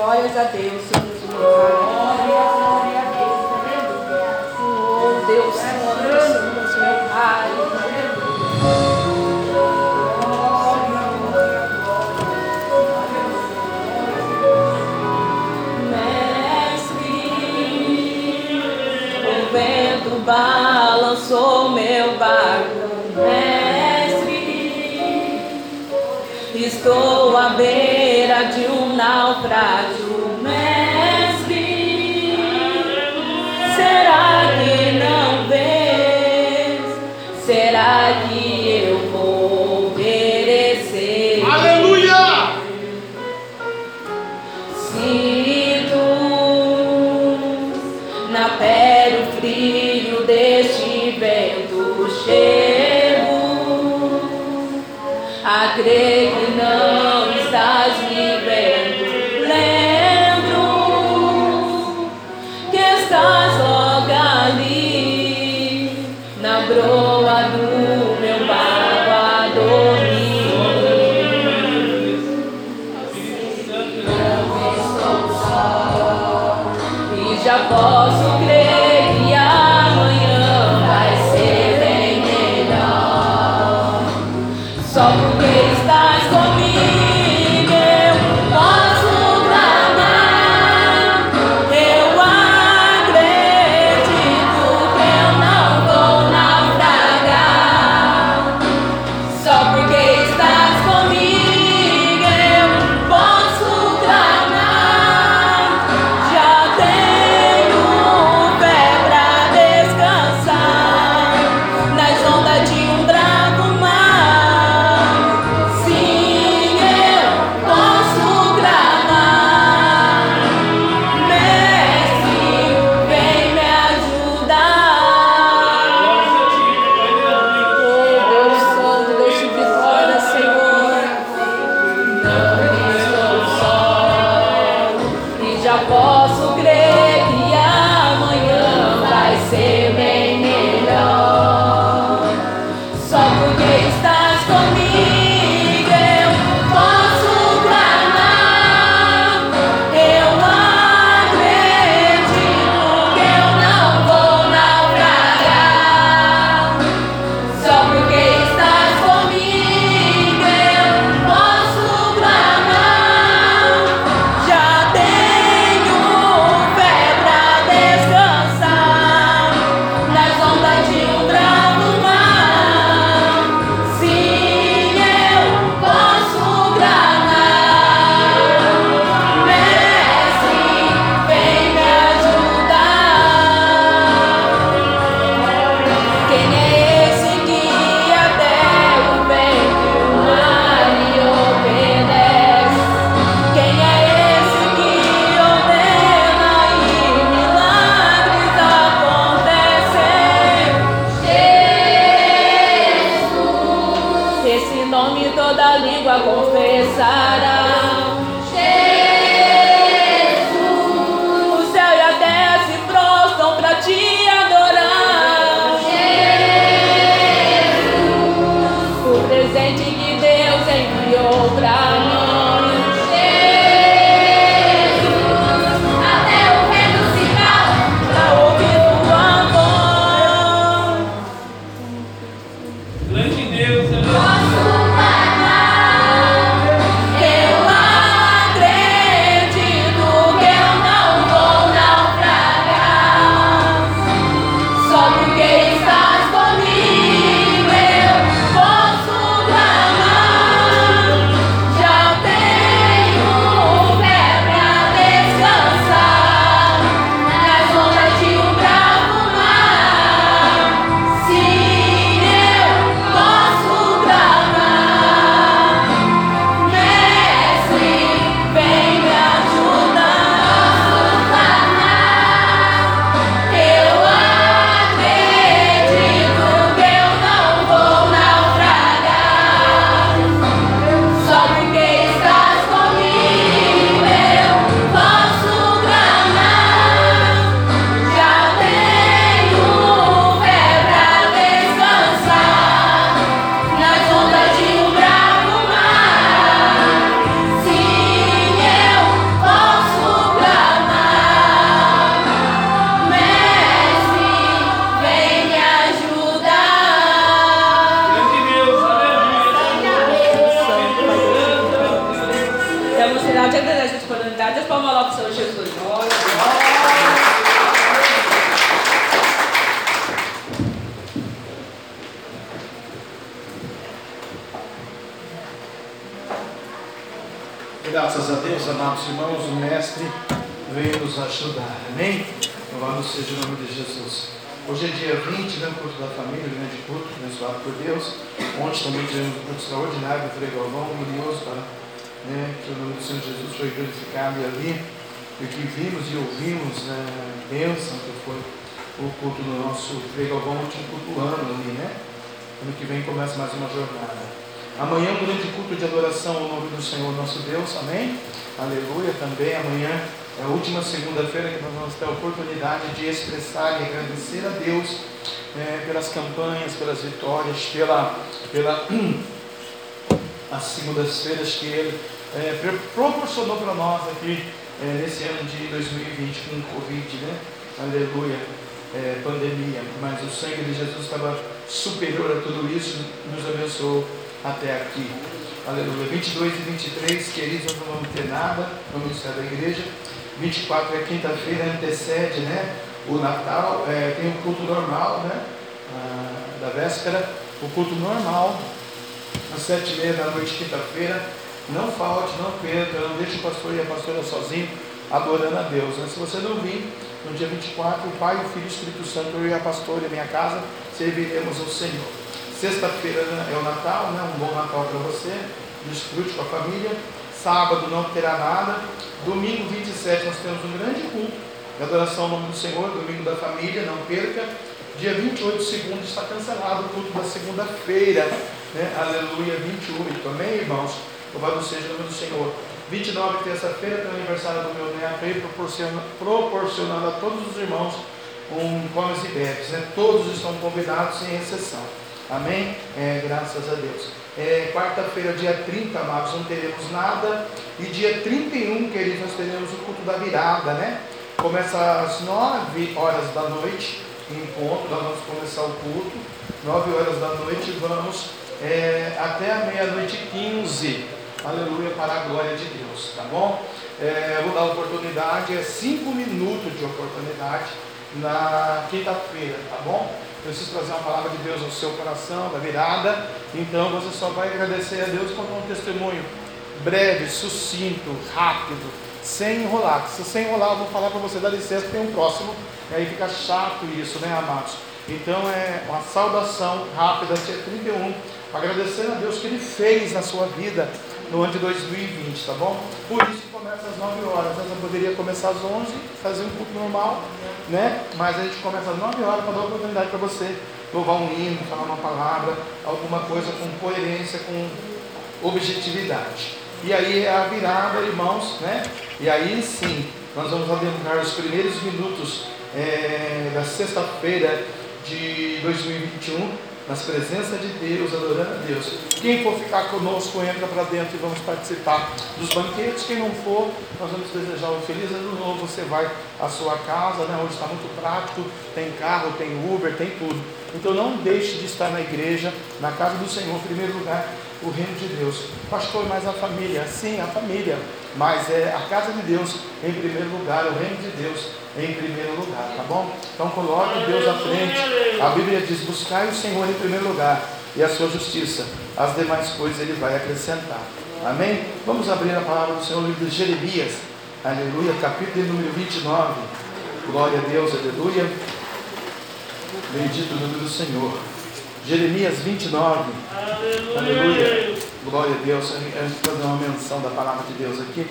Glórias a Deus sobre os lugares. Glória a Deus, aleluia. Oh, Deus Santo, Senhor balançou meu barco, mestre. Estou à beira de um naufrágio, mestre. Será que não vês? Será que eu vou perecer? Aleluia! Se tu na pele o frio deste vento chego, acredito. Também tivemos um extraordinário do Frei Galvão, glorioso, para né? que o nome do Senhor Jesus foi glorificado e ali, o que vimos e ouvimos, né? bênção que foi o culto do nosso Frei Galvão, último culto ano ali, né? Ano que vem começa mais uma jornada. Amanhã um grande culto de adoração ao nome do Senhor nosso Deus, amém? Aleluia, também amanhã é a última segunda-feira que nós vamos ter a oportunidade de expressar e agradecer a Deus é, pelas campanhas, pelas vitórias, pela, pela as segundas-feiras que Ele é, proporcionou para nós aqui é, nesse ano de 2020 com o Covid, né? Aleluia, é, pandemia. Mas o sangue de Jesus estava superior a tudo isso, nos abençoou até aqui. Aleluia. 22 e 23, queridos, não vamos ter nada no ministério da igreja. 24 é quinta-feira, antecede né, o Natal, é, tem o culto normal, né? Ah, da véspera, o culto normal, às sete e meia da noite, quinta-feira. Não falte, não perca, não deixe o pastor e a pastora sozinho adorando a Deus. Né? Se você não vir, no dia 24, o Pai, o Filho e o Espírito Santo, eu e a pastora e a minha casa, serviremos ao Senhor. Sexta-feira né, é o Natal, né? um bom Natal para você. Desfrute com a família. Sábado não terá nada. Domingo 27 nós temos um grande culto adoração ao nome do Senhor, domingo da família, não perca. Dia 28, segundo, está cancelado o culto da segunda-feira. Né? Aleluia, 28. Amém, irmãos? Louvado seja o nome do Senhor. 29, terça-feira, tem o aniversário do meu neto aí, proporcionando, proporcionando a todos os irmãos um comes e bebes. Né? Todos estão convidados, sem exceção. Amém? É, graças a Deus. É, Quarta-feira, dia 30, amados, não teremos nada. E dia 31, queridos, nós teremos o culto da virada, né? Começa às 9 horas da noite, em ponto, nós vamos começar o culto. 9 horas da noite, vamos é, até a meia-noite 15. Aleluia, para a glória de Deus, tá bom? É, eu vou dar oportunidade, é 5 minutos de oportunidade na quinta-feira, tá bom? preciso trazer uma palavra de Deus ao seu coração, da virada. Então você só vai agradecer a Deus com um testemunho breve, sucinto, rápido, sem enrolar. Se sem enrolar, eu vou falar para você, dá licença, tem um próximo, e aí fica chato isso, né, amados? Então é uma saudação rápida, dia 31, agradecendo a Deus que Ele fez na sua vida no ano de 2020, tá bom? Por isso começa às 9 horas, eu poderia começar às 11, fazer um culto normal, né? Mas a gente começa às 9 horas para dar oportunidade para você louvar um hino, falar uma palavra, alguma coisa com coerência, com objetividade. E aí é a virada, irmãos, né? E aí sim, nós vamos adentrar os primeiros minutos é, da sexta-feira de 2021 nas presenças de Deus, adorando a Deus. Quem for ficar conosco, entra para dentro e vamos participar dos banquetes. Quem não for, nós vamos desejar um feliz ano novo. Você vai à sua casa, né? hoje está muito prático, tem carro, tem Uber, tem tudo. Então não deixe de estar na igreja, na casa do Senhor, em primeiro lugar, o reino de Deus. Pastor, mas a família, sim, a família, mas é a casa de Deus em primeiro lugar, o reino de Deus em primeiro lugar, tá bom? Então coloque Deus à frente. A Bíblia diz: buscai o Senhor em primeiro lugar e a sua justiça. As demais coisas ele vai acrescentar. Amém? Vamos abrir a palavra do Senhor no livro de Jeremias. Aleluia, capítulo número 29. Glória a Deus, aleluia. Bendito o nome do Senhor. Jeremias 29. Aleluia. aleluia. Glória a Deus. Antes de fazer uma menção da palavra de Deus aqui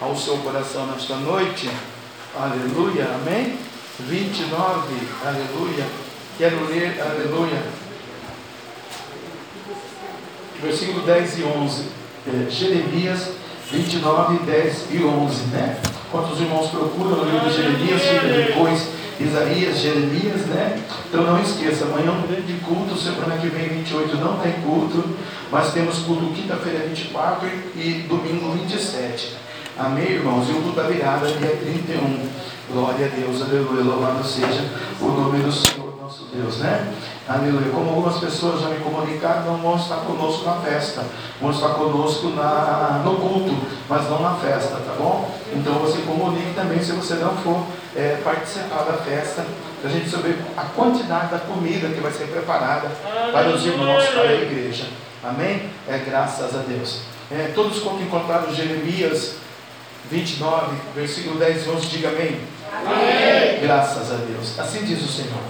ao seu coração nesta noite. Aleluia, amém? 29, aleluia. Quero ler, aleluia. Versículo 10 e 11. É, Jeremias 29, 10 e 11, né? Quantos irmãos procuram no livro de Jeremias, fica depois Isaías, Jeremias, né? Então não esqueça, amanhã é um grande culto, semana que vem 28 não tem culto, mas temos culto quinta-feira 24 e domingo 27. Amém, irmãos? E o culto da virada, dia 31. Glória a Deus, aleluia. Louvado seja o nome do Senhor nosso Deus, né? Aleluia. Como algumas pessoas já me comunicaram, não vão estar conosco na festa, vão estar conosco na, no culto. mas não na festa, tá bom? Então você comunique também se você não for é, participar da festa, para a gente saber a quantidade da comida que vai ser preparada para os irmãos, para a igreja. Amém? É graças a Deus. É, todos que encontraram Jeremias 29, versículo 10 e 11, diga amém. amém. Graças a Deus. Assim diz o Senhor.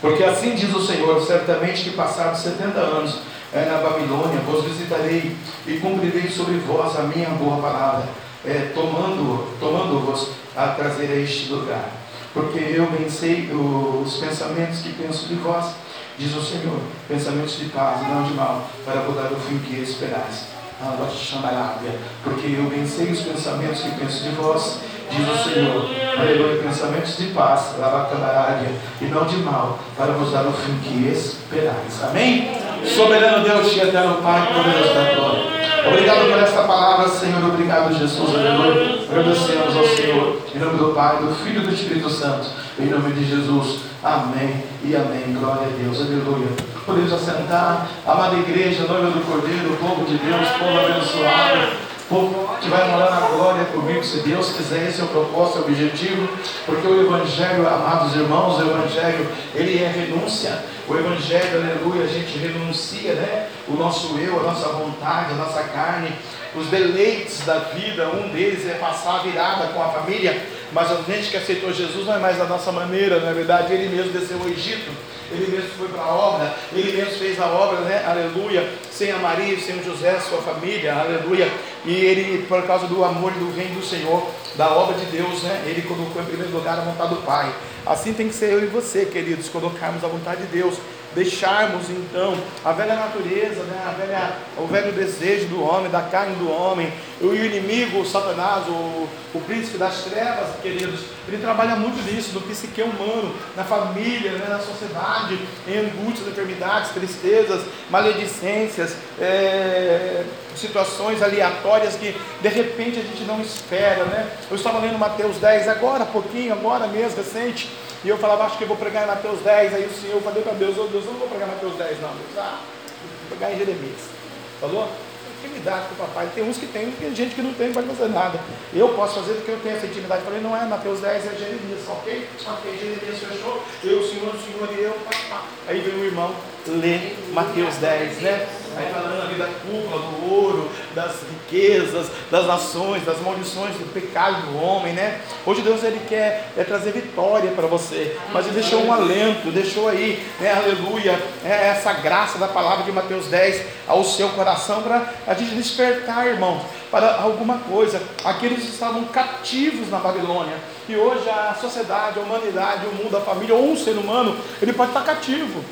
Porque assim diz o Senhor, certamente que passados 70 anos é, na Babilônia, vos visitarei e cumprirei sobre vós a minha boa palavra, é, tomando-vos tomando a trazer a este lugar. Porque eu pensei os pensamentos que penso de vós, diz o Senhor, pensamentos de paz e não de mal, para mudar o fim que esperais. Porque eu pensei os pensamentos que penso de vós, diz o Senhor, aleluia, pensamentos de paz, e não de mal, para vos dar o fim que esperais. Amém? Soberano Deus, te eterno Pai, poderoso da glória. Obrigado por esta palavra, Senhor. Obrigado, Jesus. Aleluia. Agradecemos ao Senhor. Em nome do Pai, do Filho e do Espírito Santo. Em nome de Jesus. Amém e amém. Glória a Deus. Aleluia. Podemos assentar. Amada igreja, noiva do Cordeiro, povo de Deus, povo abençoado que vai morar na glória comigo, se Deus quiser, esse é o propósito, o objetivo, porque o Evangelho, amados irmãos, o Evangelho, ele é renúncia, o Evangelho, aleluia, a gente renuncia, né? O nosso eu, a nossa vontade, a nossa carne, os deleites da vida, um deles é passar a virada com a família, mas a gente que aceitou Jesus não é mais da nossa maneira, na é verdade, ele mesmo desceu ao Egito, ele mesmo foi para a obra, ele mesmo fez a obra, né? Aleluia, sem a Maria, sem o José, sua família, aleluia. E ele, por causa do amor do reino do Senhor, da obra de Deus, né? Ele colocou em primeiro lugar a vontade do Pai. Assim tem que ser eu e você, queridos, colocarmos a vontade de Deus deixarmos então a velha natureza, né, a velha, o velho desejo do homem, da carne do homem, o inimigo, o Satanás, o, o príncipe das trevas, queridos, ele trabalha muito nisso, no psique humano, na família, né, na sociedade, em angústias, enfermidades, tristezas, maledicências, é, situações aleatórias que de repente a gente não espera, né? Eu estava lendo Mateus 10 agora, pouquinho, agora mesmo, recente, e eu falava, acho que eu vou pregar em Mateus 10. Aí o Senhor, falei para Deus, oh Deus, eu não vou pregar em Mateus 10, não. Deus, ah, vou pregar em Jeremias. Falou? Intimidade com o papai. Tem uns que tem, tem gente que não tem, não pode fazer nada. Eu posso fazer porque eu tenho essa intimidade. Falei, não é Mateus 10, é Jeremias, ok? Ok, Jeremias fechou. Eu, o Senhor, o Senhor e eu, pá, pá. Aí vem o irmão, lê Mateus 10, né? Aí falando ali da cúpula, do ouro, das riquezas, das nações, das maldições, do pecado do homem, né? Hoje Deus ele quer é trazer vitória para você, mas ele deixou um alento, deixou aí, né? Aleluia, é essa graça da palavra de Mateus 10 ao seu coração para a gente despertar, irmãos, para alguma coisa. Aqueles estavam cativos na Babilônia e hoje a sociedade, a humanidade, o mundo, a família ou um ser humano, ele pode estar cativo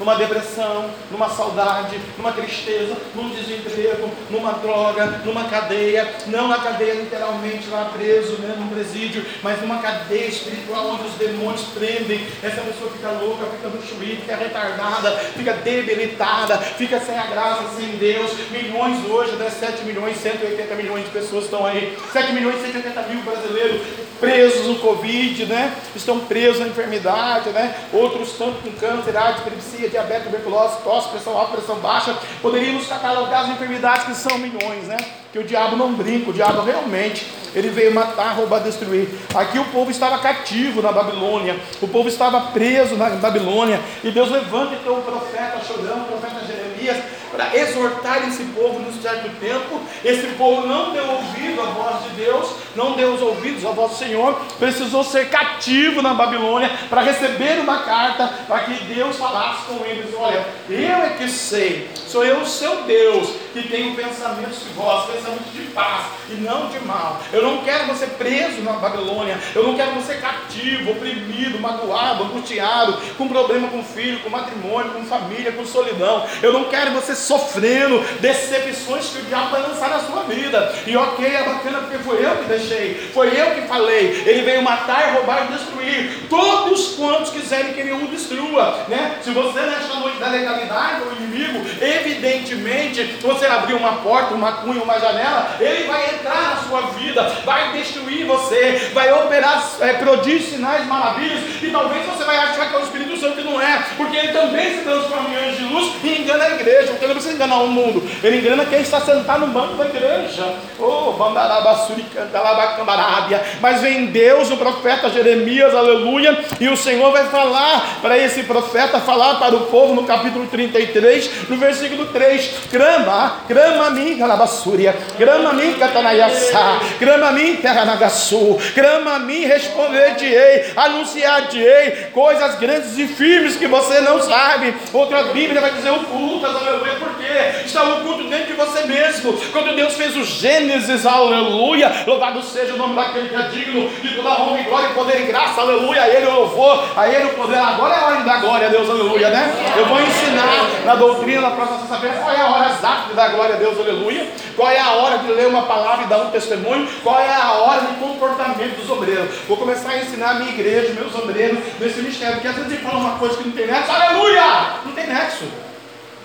numa depressão, numa saudade, numa tristeza, num desemprego, numa droga, numa cadeia, não na cadeia literalmente lá preso, né, num presídio, mas numa cadeia espiritual onde os demônios prendem, essa pessoa fica louca, fica chuí, fica retardada, fica debilitada, fica sem a graça, sem Deus, milhões hoje, né, 7 milhões, 180 milhões de pessoas estão aí, 7 milhões e 180 mil brasileiros presos no Covid, né, estão presos na enfermidade, né, outros estão com câncer, AIDS, epilepsia, diabetes, tuberculose, tosse, pressão alta, pressão baixa, poderíamos catalogar as enfermidades que são milhões, né? Que o diabo não brinca, o diabo realmente, ele veio matar, roubar, destruir. Aqui o povo estava cativo na Babilônia, o povo estava preso na Babilônia, e Deus levanta então o profeta chorando, o profeta Jeremias, para exortar esse povo num certo tempo. Esse povo não deu ouvido à voz de Deus, não deu os ouvidos à voz do Senhor, precisou ser cativo na Babilônia para receber uma carta para que Deus falasse com eles: Olha, eu é que sei, sou eu o seu Deus, que tenho pensamentos de vós, pensamentos de paz e não de mal. Eu não quero você preso na Babilônia, eu não quero você cativo, oprimido, magoado, angustiado, com problema com filho, com matrimônio, com família, com solidão. Eu não quero você sofrendo decepções que o diabo vai lançar na sua vida. E ok, é bacana porque foi eu que deixei, foi eu que falei. Ele veio matar, roubar e destruir. Todos quantos quiserem que ele o destrua. Né? Se você nesta noite da legalidade o inimigo, evidentemente você abrir uma porta, uma cunha, uma janela, ele vai entrar na sua vida vai destruir você, vai operar é, prodígios, sinais, maravilhas, e talvez você vai achar que é o Espírito Santo que não é, porque ele também se transforma em anjo de luz e engana a igreja, não precisa enganar o mundo, ele engana quem está sentado no banco da igreja. Oh, bandarabassuri, cantalabacambarábia. Mas vem Deus, o profeta Jeremias, aleluia, e o Senhor vai falar para esse profeta, falar para o povo no capítulo 33, no versículo 3: Grama, grama mim, calabassúria, grama mim, catanaiaçá, grama mim, terra nagaçu, grama mim, responder-te-ei, anunciar-te-ei coisas grandes e firmes que você não sabe. Outra Bíblia vai dizer ocultas, aleluia, porque está oculto dentro de você mesmo. Quando Deus fez o Gênesis, aleluia, louvado seja o nome daquele que é digno de toda honra e glória, poder e graça, aleluia, a Ele o louvor, a Ele o poder. Agora é a hora dar glória a Deus, aleluia, né? Eu vou ensinar na doutrina na próxima sexta-feira qual é a hora exata de dar glória a Deus, aleluia, qual é a hora de ler uma palavra e dar um testemunho, qual é a hora de comportamento dos obreiros. Vou começar a ensinar a minha igreja, meus obreiros, nesse mistério, porque às vezes ele fala uma coisa que não tem nexo, aleluia! Não tem nexo,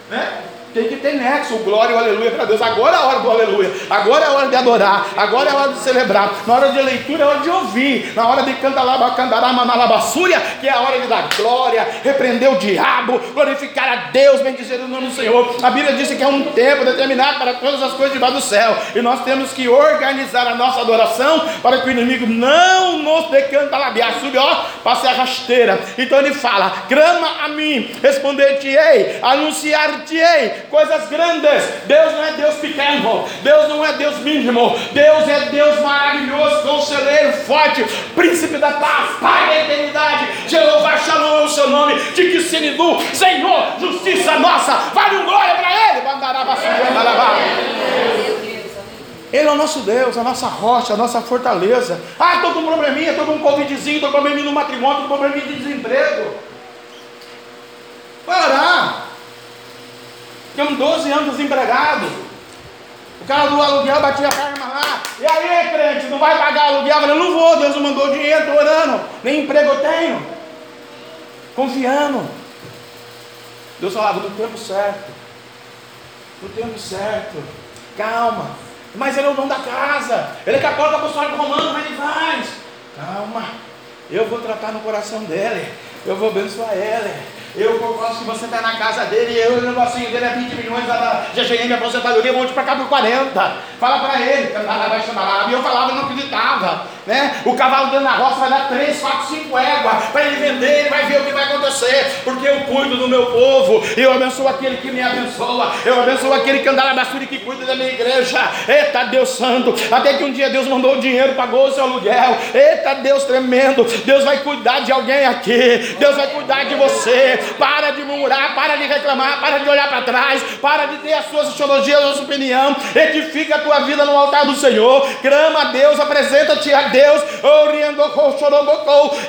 né? Tem que ter nexo, glória e aleluia para Deus. Agora é a hora do aleluia, agora é a hora de adorar, agora é a hora de celebrar. Na hora de leitura é a hora de ouvir, na hora de candarabacandaramanalabassúria, que é a hora de dar glória, repreender o diabo, glorificar a Deus, bendizer o nome do Senhor. A Bíblia diz que é um tempo determinado para todas as coisas debaixo do céu, e nós temos que organizar a nossa adoração para que o inimigo não nos decanta labiar, sube, ó, passe a rasteira. Então ele fala: grama a mim, responder-te-ei, anunciar-te-ei coisas grandes. Deus não é Deus pequeno, Deus não é Deus mínimo, Deus é Deus maravilhoso, conselheiro forte, príncipe da paz, Pai da eternidade. Jeová Shalom é o seu nome, de que se Senhor, justiça nossa, vale um glória para Ele. Ele é o nosso Deus, a nossa rocha, a nossa fortaleza. Ah, estou com um probleminha, estou com um covidzinho, estou com um probleminha no matrimônio, estou com um probleminha de desemprego. Vai orar. Ficamos 12 anos desempregados. O cara do aluguel batia a perna lá. E aí, crente, não vai pagar aluguel? Eu falei, não vou, Deus não mandou dinheiro, estou orando. Nem emprego eu tenho. Confiando. Deus falava, no tempo certo. No tempo certo. Calma. Mas ele é o dono da casa. Ele é católico apostólico romano, mas ele faz. Calma. Eu vou tratar no coração dele. Eu vou abençoar ele. Eu gosto que você está na casa dele e eu, o negocinho dele é 20 milhões da GGM aposentadoria, vou te para cá por 40. Fala para ele, e eu falava e não acreditava. Né? O cavalo dentro da roça vai dar 3, 4, 5 éguas para ele vender, ele vai ver o que vai acontecer, porque eu cuido do meu povo, eu abençoo aquele que me abençoa, eu abençoo aquele que anda na basura e que cuida da minha igreja. Eita Deus Santo, até que um dia Deus mandou o dinheiro, pagou o seu aluguel. Eita Deus tremendo, Deus vai cuidar de alguém aqui, Deus vai cuidar de você. Para de murmurar, para de reclamar, para de olhar para trás, para de ter as suas teologias, a sua opinião. Edifica a tua vida no altar do Senhor, clama a Deus, apresenta-te a Deus,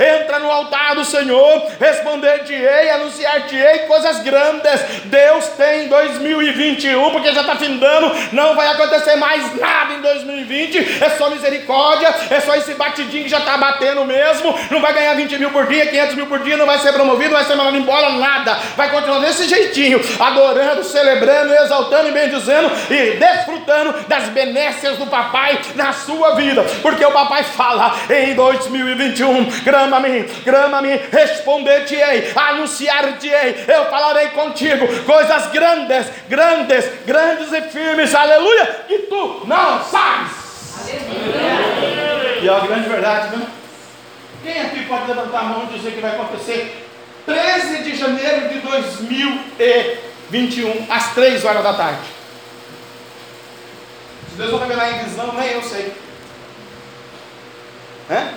entra no altar do Senhor, responder-te-ei, anunciar-te-ei coisas grandes. Deus tem 2021, porque já está findando, não vai acontecer mais nada em 2020, é só misericórdia, é só esse batidinho que já está batendo mesmo. Não vai ganhar 20 mil por dia, 500 mil por dia, não vai ser promovido, não vai ser mandado embora, nada, vai continuar desse jeitinho, adorando, celebrando, exaltando e bendizendo e desfrutando das benécias do papai na sua vida, porque o papai fala em 2021: grama-me, grama-me, responder-te-ei, anunciar-te-ei, eu falarei contigo coisas grandes, grandes, grandes e firmes, aleluia, que tu não sabes. Aleluia. E é a grande verdade, viu? Quem aqui pode levantar a mão e dizer que vai acontecer 13 de janeiro de 2021, às 3 horas da tarde? Se Deus não revelar em visão, nem eu sei. É?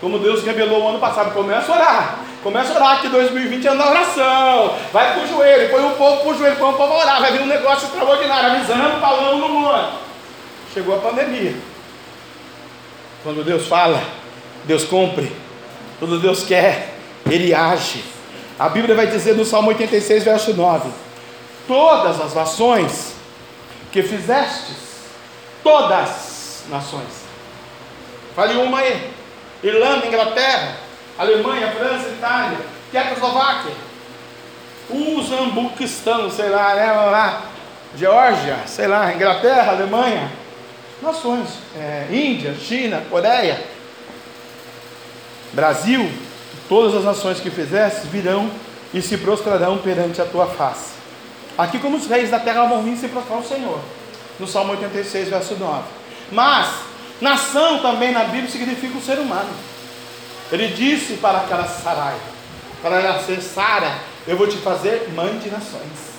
Como Deus revelou o ano passado, começa a orar. Começa a orar que 2020 é da oração. Vai pro joelho, põe o povo pro joelho, põe o povo a orar. Vai vir um negócio extraordinário, avisando, falando no mundo. Chegou a pandemia. Quando Deus fala, Deus cumpre. Quando Deus quer, Ele age. A Bíblia vai dizer no Salmo 86, verso 9: Todas as nações que fizestes, todas nações. Fale uma aí: Irlanda, Inglaterra, Alemanha, França, Itália, Tchecoslováquia, Uzambuquistão, sei lá, né? Lá, Geórgia, sei lá, Inglaterra, Alemanha, nações, é, Índia, China, Coreia, Brasil, todas as nações que fizesse virão e se prostrarão perante a tua face. Aqui, como os reis da terra vão vir se prostrar ao Senhor, no Salmo 86, verso 9. Mas, nação também na Bíblia significa o ser humano. Ele disse para aquela Sarai, para ela ser Sara, eu vou te fazer mãe de nações.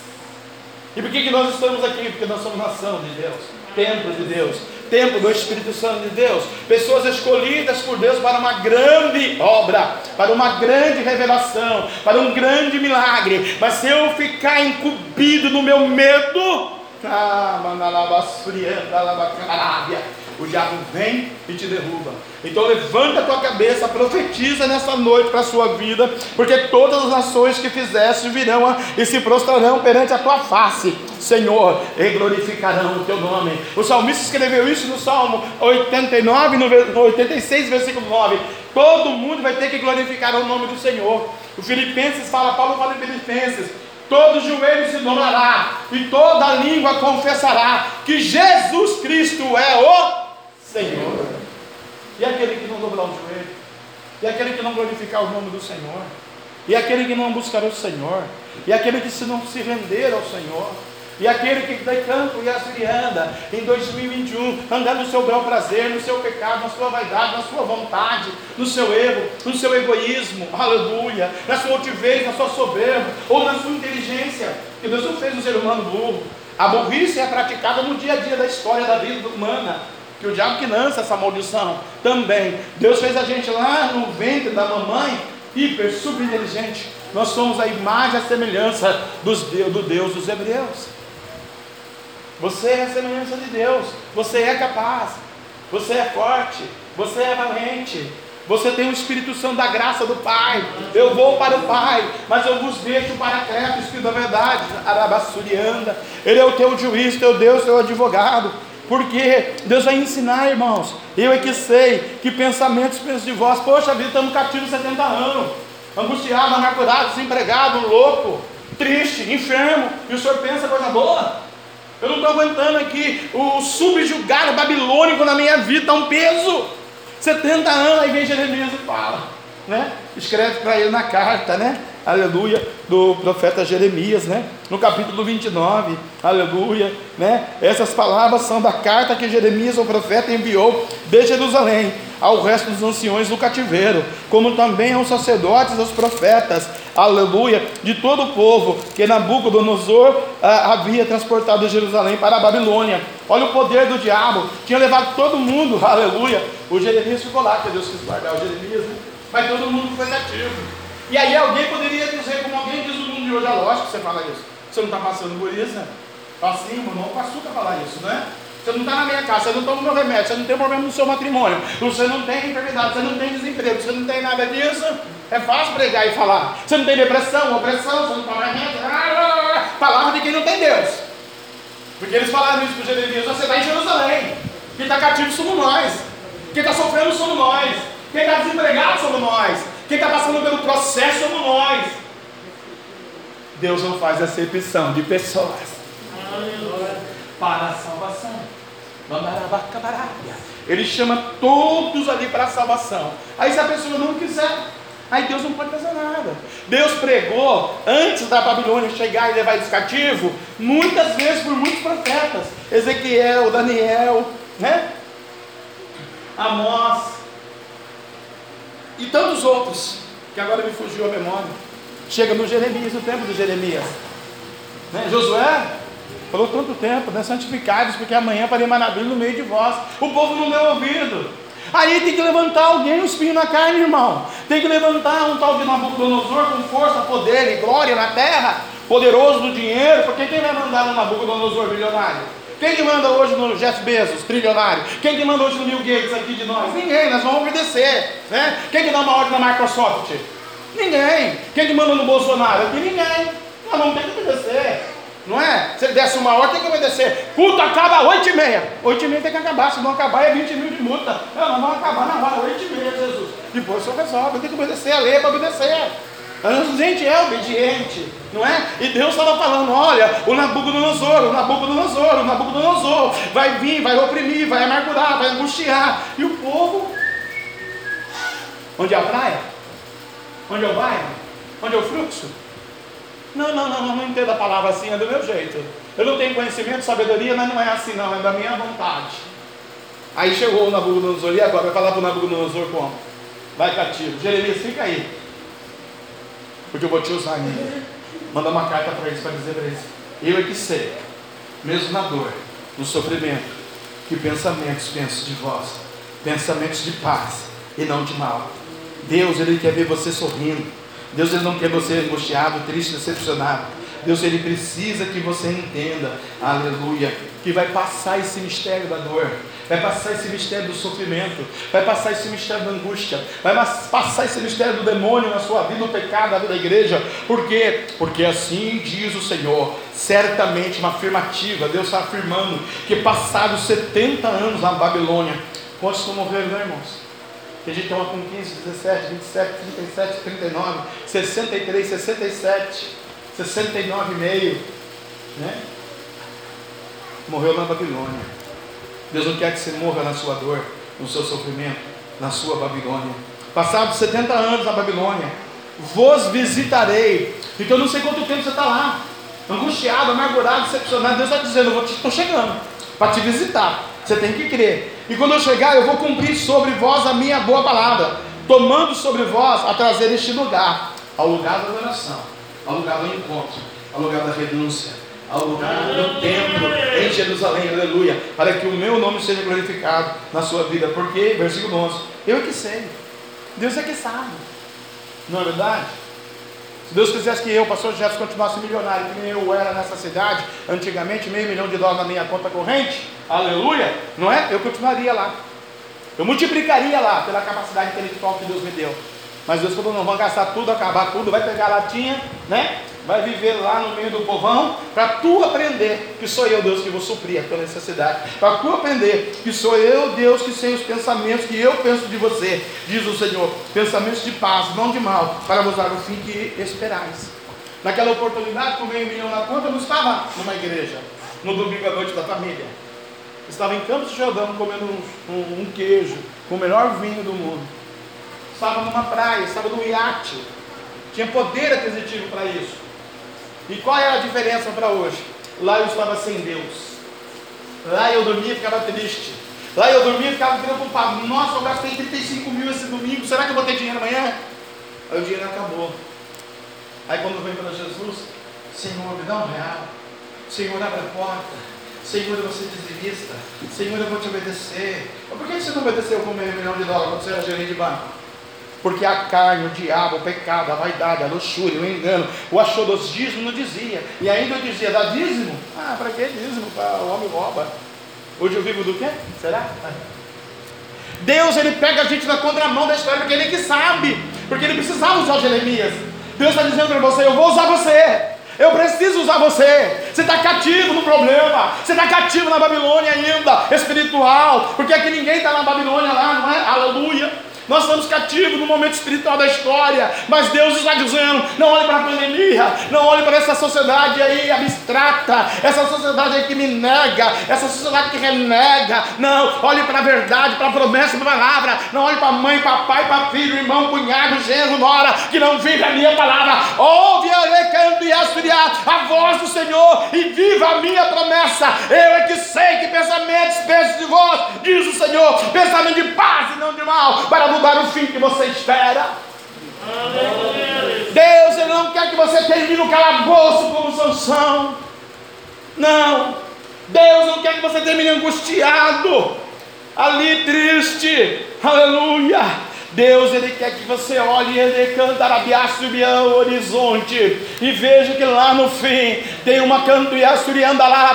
E por que, que nós estamos aqui? Porque nós somos nação de Deus, templo de Deus, templo do Espírito Santo de Deus, pessoas escolhidas por Deus para uma grande obra, para uma grande revelação, para um grande milagre. Mas se eu ficar incumbido no meu medo, ah, o diabo vem e te derruba. Então levanta a tua cabeça, profetiza nessa noite para a sua vida, porque todas as nações que fizeste virão e se prostrarão perante a tua face, Senhor, e glorificarão o teu nome. O salmista escreveu isso no Salmo 89, no 86, versículo 9. Todo mundo vai ter que glorificar o nome do Senhor. O Filipenses fala, Paulo fala em Filipenses, todo joelho se dobrará e toda língua confessará que Jesus Cristo é o Senhor. E aquele que não dobrar o joelho? E aquele que não glorificar o nome do Senhor? E aquele que não buscar o Senhor? E aquele que se não se render ao Senhor? E aquele que campo e assim anda em 2021, andando no seu bel prazer, no seu pecado, na sua vaidade, na sua vontade, no seu erro, no seu egoísmo, aleluia, na sua altivez, na sua soberba, ou na sua inteligência, que Deus não fez um ser humano burro. A burrice é praticada no dia a dia da história da vida humana que o diabo que lança essa maldição também. Deus fez a gente lá no ventre da mamãe, hiper, super inteligente. Nós somos a imagem e a semelhança dos, do Deus dos Hebreus. Você é a semelhança de Deus, você é capaz, você é forte, você é valente, você tem o Espírito Santo da graça do Pai. Eu vou para o Pai, mas eu vos deixo para Creto, Espírito da verdade. Arabassurianda. Ele é o teu juiz, teu Deus, teu advogado. Porque Deus vai ensinar, irmãos. Eu é que sei que pensamentos penso de vós. Poxa vida, estamos cativos 70 anos. Angustiado, amargurado, desempregado, louco, triste, enfermo. E o senhor pensa coisa boa? Eu não estou aguentando aqui o subjugado babilônico na minha vida, dá um peso. 70 anos, aí vem Jeremias e fala, né? Escreve para ele na carta, né? aleluia, do profeta Jeremias, né? No capítulo 29, aleluia, né? Essas palavras são da carta que Jeremias, o profeta, enviou de Jerusalém ao resto dos anciões do cativeiro, como também aos sacerdotes, aos profetas, aleluia, de todo o povo que Nabucodonosor ah, havia transportado de Jerusalém para a Babilônia. Olha o poder do diabo, tinha levado todo mundo, aleluia. O Jeremias ficou lá, que Deus quis guardar o Jeremias, né? Mas todo mundo foi cativo. E aí alguém poderia dizer, como alguém diz no mundo de hoje, é lógico que você fala isso. Você não está passando por isso, né? Assim, irmão, com açúcar falar isso, né? Você não está na minha casa, você não toma meu remédio, você não tem problema no seu matrimônio, você não tem enfermidade, você não tem desemprego, você não tem nada disso. É fácil pregar e falar. Você não tem depressão, opressão, você não toma remédio. Palavra de quem não tem Deus. Porque eles falaram isso para Jeremias, você está em Jerusalém. Quem está cativo somos nós. Quem está sofrendo somos nós. Quem está desempregado somos nós. Quem está passando pelo processo somos nós. Deus não faz acepção de pessoas para a salvação. Ele chama todos ali para a salvação. Aí se a pessoa não quiser, aí Deus não pode fazer nada. Deus pregou antes da Babilônia chegar e levar eles cativo, muitas vezes por muitos profetas. Ezequiel, Daniel, né? Amós, e tantos outros, que agora me fugiu a memória. Chega no Jeremias, no tempo do Jeremias. Né? Josué falou tanto tempo, né? santificados, porque amanhã farei maravilha no meio de vós. O povo não deu ouvido. Aí tem que levantar alguém, um espinho na carne, irmão. Tem que levantar um tal de Nabucodonosor com força, poder e glória na terra, poderoso do dinheiro, porque quem vai mandar um Nabucodonosor milionário? Quem que manda hoje no Jeff Bezos, trilionário? Quem que manda hoje no Bill Gates aqui de nós? Ninguém, nós vamos obedecer. Né? Quem que dá uma ordem na Microsoft? Ninguém. Quem que manda no Bolsonaro? Aqui ninguém. Nós vamos ter que obedecer. Não é? Se ele desse uma ordem, tem que obedecer. Culto acaba às 8 e meia. 8 e meia tem que acabar. Se não acabar, é 20 mil de multa. Não, nós vamos acabar na hora, 8 e meia, Jesus. Depois o senhor resolve. Tem que obedecer a lei para obedecer. A gente é obediente, não é? E Deus estava falando: olha, o Nabucodonosor, o Nabucodonosor, o Nabucodonosor vai vir, vai oprimir, vai amargurar, vai angustiar. E o povo, onde é a praia? Onde é o bairro? Onde é o fluxo? Não, não, não, não, não entendo a palavra assim, é do meu jeito. Eu não tenho conhecimento, sabedoria, mas não é assim, não, é da minha vontade. Aí chegou o Nabucodonosor, e agora vai falar para o Nabucodonosor como? Vai cativo. Jeremias, fica aí. Porque eu vou te usar ainda. Manda uma carta para eles, para dizer para eles: Eu é que sei, mesmo na dor, no sofrimento, que pensamentos penso de vós, pensamentos de paz e não de mal. Deus, Ele quer ver você sorrindo. Deus ele não quer você angustiado, triste, decepcionado. Deus ele precisa que você entenda, aleluia, que vai passar esse mistério da dor, vai passar esse mistério do sofrimento, vai passar esse mistério da angústia, vai passar esse mistério do demônio na sua vida, do pecado, na vida da igreja. Por quê? Porque assim diz o Senhor, certamente uma afirmativa, Deus está afirmando que passados 70 anos na Babilônia, quantos morreram, né, irmãos? que a gente toma com 15, 17, 27, 37, 39, 63, 67, 69,5, né? Morreu na Babilônia. Deus não quer que você morra na sua dor, no seu sofrimento, na sua Babilônia. Passados 70 anos na Babilônia, vos visitarei. Então eu não sei quanto tempo você está lá, angustiado, amargurado, decepcionado. Deus está dizendo: eu estou chegando para te visitar. Você tem que crer. E quando eu chegar, eu vou cumprir sobre vós a minha boa palavra, tomando sobre vós a trazer este lugar, ao lugar da oração, ao lugar do encontro, ao lugar da renúncia, ao lugar do templo em Jerusalém, aleluia, para que o meu nome seja glorificado na sua vida. Porque, versículo 11, eu é que sei, Deus é que sabe, não é verdade? Se Deus quisesse que eu, pastor Jefferson, continuasse milionário, que nem eu era nessa cidade, antigamente, meio milhão de dólares na minha conta corrente, aleluia, não é? Eu continuaria lá. Eu multiplicaria lá pela capacidade intelectual que Deus me deu. Mas Deus falou: não, vamos gastar tudo, acabar tudo, vai pegar latinha, né? vai viver lá no meio do povão, para tu aprender que sou eu, Deus, que vou suprir a tua necessidade, para tu aprender que sou eu, Deus, que sei os pensamentos que eu penso de você, diz o Senhor, pensamentos de paz, não de mal, para vos dar o fim que esperais. Naquela oportunidade, com meio milhão na conta, eu não estava numa igreja, no domingo à noite da família. Estava em Campos de Jordão comendo um, um, um queijo com o melhor vinho do mundo. Estava numa praia, estava num iate. Tinha poder aquisitivo para isso. E qual era a diferença para hoje? Lá eu estava sem Deus. Lá eu dormia e ficava triste. Lá eu dormia e ficava preocupado. Nossa, eu gastei 35 mil esse domingo. Será que eu vou ter dinheiro amanhã? Aí o dinheiro acabou. Aí quando vem para Jesus, Senhor, me dá um real. Senhor, abre a porta. Senhor, eu vou ser dizimista. Senhor, eu vou te obedecer. Mas por que você não obedeceu com meio milhão de dólares quando você era gerente de banco? Porque a carne, o diabo, o pecado, a vaidade, a luxúria, o engano, o achodosismo não dizia. E ainda eu dizia, dá dízimo? Ah, para que dízimo? O homem rouba. Hoje eu vivo do quê? Será? Deus, ele pega a gente na contramão da história, porque ele que sabe. Porque ele precisava usar Jeremias. Deus está dizendo para você, eu vou usar você. Eu preciso usar você. Você está cativo no problema. Você está cativo na Babilônia ainda, espiritual. Porque aqui ninguém está na Babilônia lá, não é? Aleluia. Nós estamos cativos no momento espiritual da história, mas Deus está dizendo: não olhe para a pandemia, não olhe para essa sociedade aí abstrata, essa sociedade aí que me nega, essa sociedade que renega. Não, olhe para a verdade, para a promessa da palavra. Não olhe para mãe, papai, para filho, irmão, cunhado, genro, nora, que não vive a minha palavra. Ouve a voz do Senhor e viva a minha promessa. Eu é que sei que pensamentos penso de vós, diz o Senhor, pensamento de paz e não de mal, para mudar o fim que você espera. Deus ele não quer que você termine o calabouço como Sansão. Não. Deus não quer que você termine angustiado, ali triste. Aleluia. Deus ele quer que você olhe ele o horizonte e veja que lá no fim tem uma lá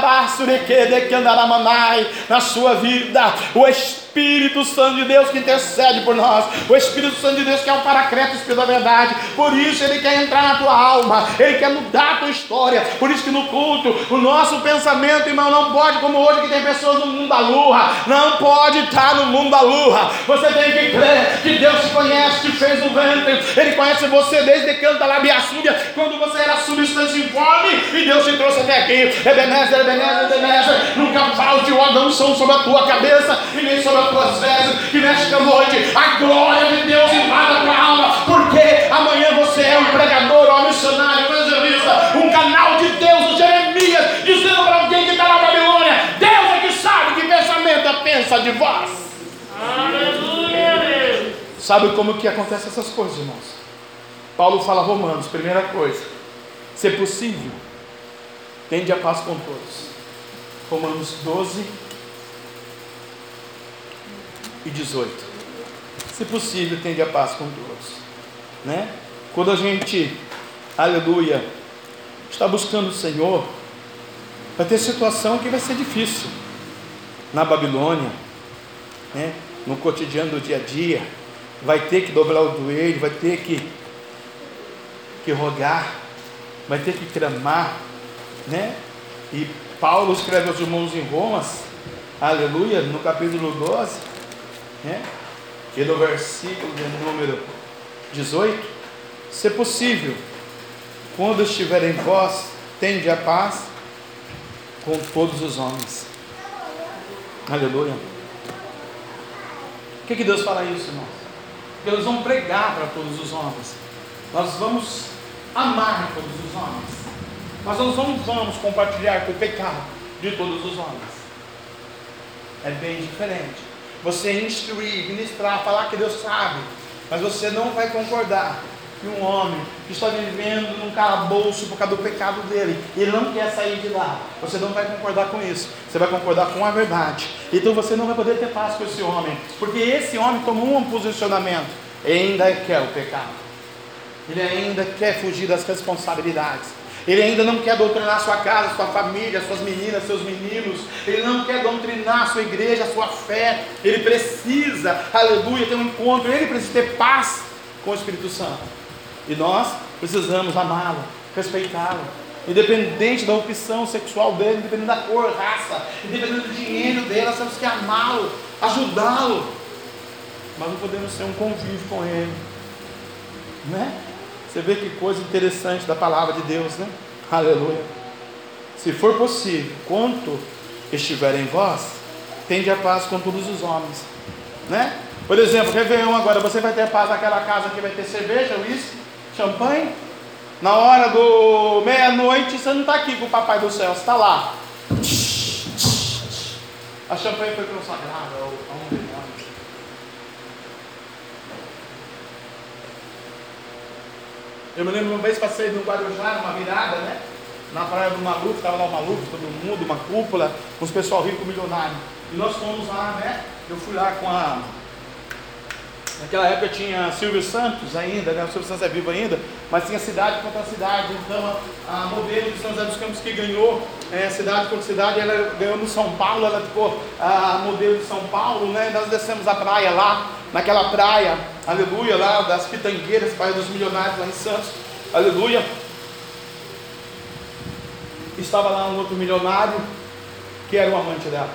na sua vida. O Espírito Santo de Deus que intercede por nós, o Espírito Santo de Deus que é o paracreto Espírito da verdade, por isso ele quer entrar na tua alma, ele quer mudar a tua história, por isso que no culto, o nosso pensamento, irmão, não pode, como hoje que tem pessoas no mundo da lua, não pode estar no mundo da lua, você tem que crer que Deus Deus conhece, te fez no ventre. Ele conhece você desde que anda lá biaçúbia, quando você era substância informe e Deus te trouxe até aqui. Ebenezer, Ebenezer, Ebenezer. Nunca falte o som sobre a tua cabeça e nem sobre as tuas vestes. Que nesta noite a glória de Deus invada a tua alma, porque amanhã você é um pregador, um missionário, um evangelista, um canal de Deus, o Jeremias, dizendo para alguém que está na Babilônia: Deus é que sabe que pensamento pensa de vós. Deus. Sabe como que acontece essas coisas, irmãos? Paulo fala Romanos, primeira coisa, se possível, tende a paz com todos. Romanos 12 e 18. Se possível, tende a paz com todos. Né? Quando a gente, aleluia, está buscando o Senhor, vai ter situação que vai ser difícil. Na Babilônia, né? no cotidiano do dia a dia, vai ter que dobrar o joelho, vai ter que, que rogar, vai ter que clamar, né? E Paulo escreve aos irmãos em Romas, aleluia, no capítulo 12, né? E no versículo número 18, se possível, quando estiver em vós, tende a paz com todos os homens. Aleluia. Por que, que Deus fala isso, irmãos? Porque nós vamos pregar para todos os homens. Nós vamos amar todos os homens. Mas nós não vamos compartilhar com o pecado de todos os homens. É bem diferente. Você instruir, ministrar, falar que Deus sabe, mas você não vai concordar que um homem que está vivendo num calabouço por causa do pecado dele, ele não quer sair de lá. Você não vai concordar com isso. Você vai concordar com a verdade. Então você não vai poder ter paz com esse homem, porque esse homem tomou um posicionamento. Ele ainda quer o pecado. Ele ainda quer fugir das responsabilidades. Ele ainda não quer doutrinar sua casa, sua família, suas meninas, seus meninos. Ele não quer doutrinar sua igreja, sua fé. Ele precisa, aleluia, ter um encontro. Ele precisa ter paz com o Espírito Santo. E nós precisamos amá-lo, respeitá-lo. Independente da opção sexual dele, independente da cor, raça, independente do dinheiro dele, nós temos que amá-lo, ajudá-lo. Mas não podemos ser um convívio com ele. Né? Você vê que coisa interessante da palavra de Deus, né? Aleluia. Se for possível, quanto estiver em vós, tende a paz com todos os homens, né? Por exemplo, Réveillon agora, você vai ter paz naquela casa que vai ter cerveja, uísque, champanhe. Na hora do meia-noite, você não está aqui com o Papai do Céu, você está lá. A champanhe foi consagrada ao. Eu me lembro uma vez passei no Guarujá, numa virada, né? Na praia do Maluco, estava lá o Maluco, todo mundo, uma cúpula, os pessoal rico milionário. E nós fomos lá, né? Eu fui lá com a. Naquela época tinha Silvio Santos ainda, né? O Silvio Santos é vivo ainda, mas tinha cidade contra cidade. Então a, modelo de São José dos Campos que ganhou é, cidade contra cidade, ela ganhou no São Paulo, ela ficou a modelo de São Paulo, né? Nós descemos a praia lá, naquela praia, aleluia, lá das Pitangueiras, praia dos milionários lá em Santos, aleluia. Estava lá um outro milionário que era o amante dela.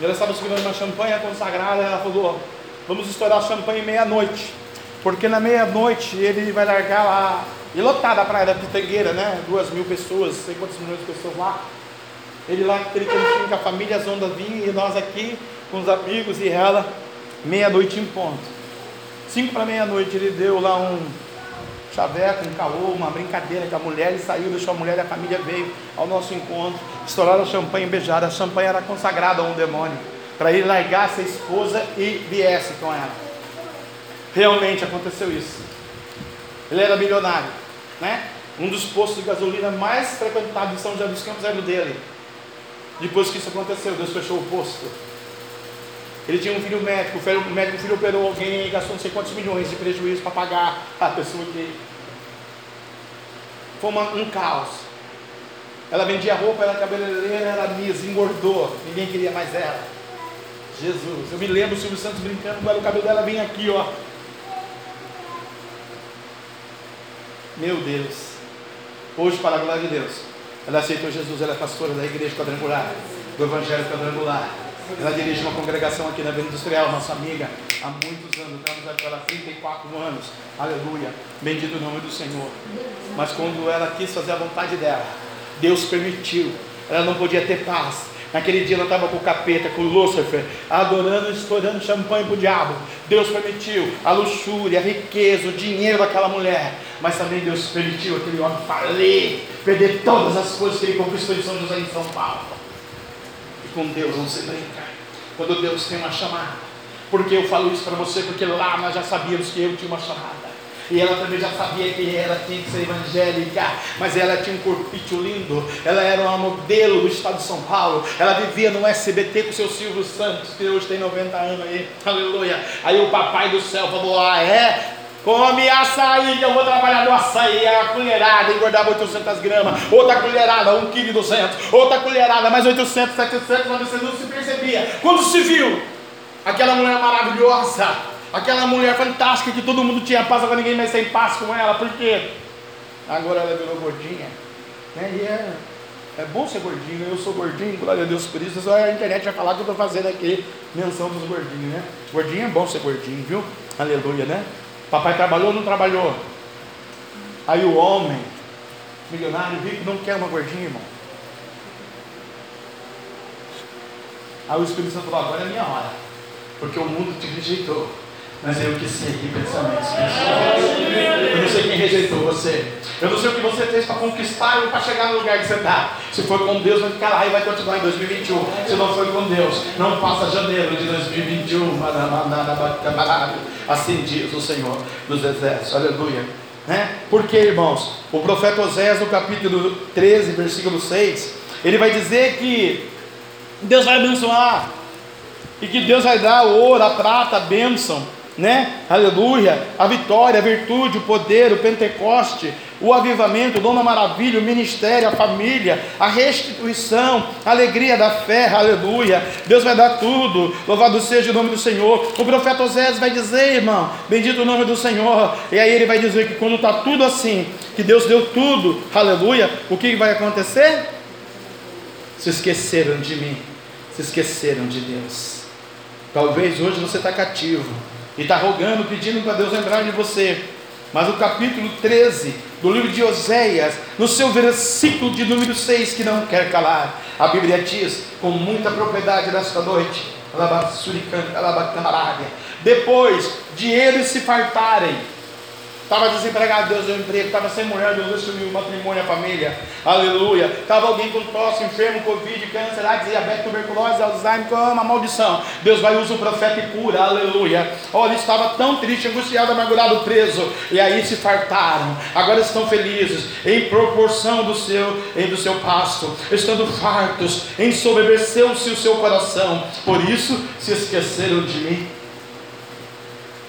E ela estava segurando uma champanhe consagrada, ela falou: Vamos estourar champanhe meia-noite, porque na meia-noite ele vai largar lá, e lotada a praia da Pitangueira, né? Duas mil pessoas, sei quantos milhões de pessoas lá. Ele lá, aquele cantinho com a família, as ondas vinham, e nós aqui com os amigos e ela, meia-noite em ponto. Cinco para meia-noite ele deu lá um chaveco, um caô, uma brincadeira com a mulher, ele saiu, deixou a mulher e a família veio ao nosso encontro, estouraram champanhe beijaram, a champanhe era consagrada a um demônio, para ele largasse a esposa e viesse com ela. Realmente aconteceu isso. Ele era milionário, né? Um dos postos de gasolina mais frequentados de São José dos Campos era o dele. Depois que isso aconteceu, Deus fechou o posto. Ele tinha um filho médico, o médico filho operou alguém gastou não sei quantos milhões de prejuízo para pagar a pessoa que. Foi uma, um caos. Ela vendia roupa, era cabeleireira, era misa, engordou, ninguém queria mais ela. Jesus, eu me lembro o Silvio Santos brincando, agora o cabelo dela vem aqui, ó. Meu Deus. Hoje, para a glória de Deus, ela aceitou Jesus, ela é pastora da igreja quadrangular, do Evangelho quadrangular. Ela dirige uma congregação aqui na Avenida Industrial, nossa amiga, há muitos anos, estamos aqui há 34 anos. Aleluia. Bendito o nome do Senhor. Mas quando ela quis fazer a vontade dela, Deus permitiu. Ela não podia ter paz. Naquele dia ela estava com o capeta, com o Lúcifer, adorando, estourando champanhe para o diabo. Deus permitiu a luxúria, a riqueza, o dinheiro daquela mulher. Mas também Deus permitiu aquele homem falir, perder todas as coisas que ele conquistou em São José em São Paulo. E com Deus não se brinca. Quando Deus tem uma chamada. Porque eu falo isso para você? Porque lá nós já sabíamos que eu tinha uma chamada. E ela também já sabia que ela tinha que ser evangélica, mas ela tinha um corpite lindo, ela era uma modelo do estado de São Paulo, ela vivia no SBT com o seu Silvio Santos, que hoje tem 90 anos aí, aleluia. Aí o papai do céu falou: Ah, é? Come açaí, que eu vou trabalhar no açaí. A colherada engordava 800 gramas. Outra colherada, 1,2 kg. Outra colherada, mais 800, 700. Você não se percebia. Quando se viu, aquela mulher maravilhosa Aquela mulher fantástica que todo mundo tinha paz, agora ninguém mais tem paz com ela. Por quê? Agora ela virou gordinha. Né? E é, é bom ser gordinho, eu sou gordinho, glória a Deus por isso. Só a internet vai falar que eu estou fazendo aqui menção dos gordinhos, né? Gordinho é bom ser gordinho, viu? Aleluia, né? Papai trabalhou ou não trabalhou? Aí o homem, milionário, rico, não quer uma gordinha, irmão. Aí o Espírito Santo falou: agora é minha hora, porque o mundo te rejeitou mas eu que sei que pensamentos Eu não sei quem rejeitou você. Eu não sei o que você fez para conquistar ou para chegar no lugar que você está. Se foi com Deus, vai ficar lá e vai continuar em 2021. Se não foi com Deus, não passa janeiro de 2021. Assim diz o Senhor dos Exércitos. Aleluia. Né? Porque, irmãos, o profeta Osés, no capítulo 13, versículo 6, ele vai dizer que Deus vai abençoar. E que Deus vai dar ouro, a prata, a bênção né? Aleluia, a vitória, a virtude, o poder, o Pentecoste, o avivamento, o dom da maravilha, o ministério, a família, a restituição, a alegria da fé, aleluia. Deus vai dar tudo, louvado seja o nome do Senhor. O profeta Osés vai dizer, irmão, bendito o nome do Senhor. E aí ele vai dizer que quando está tudo assim, que Deus deu tudo, aleluia, o que vai acontecer? Se esqueceram de mim, se esqueceram de Deus. Talvez hoje você está cativo e está rogando, pedindo para Deus lembrar de você. Mas o capítulo 13 do livro de Oséias, no seu versículo de número 6, que não quer calar, a Bíblia diz com muita propriedade nesta noite: depois de eles se fartarem Estava desempregado, Deus deu emprego. Estava sem mulher, Deus destruiu o matrimônio, a família. Aleluia. Estava alguém com tosse, enfermo, Covid, câncer, AIDS, diabetes, tuberculose, Alzheimer, com uma maldição. Deus vai usar o profeta e cura. Aleluia. Olha, estava tão triste, angustiado, amargurado, preso. E aí se fartaram. Agora estão felizes em proporção do seu, em do seu pasto. Estando fartos, ensoberbeceu-se o seu coração. Por isso se esqueceram de mim.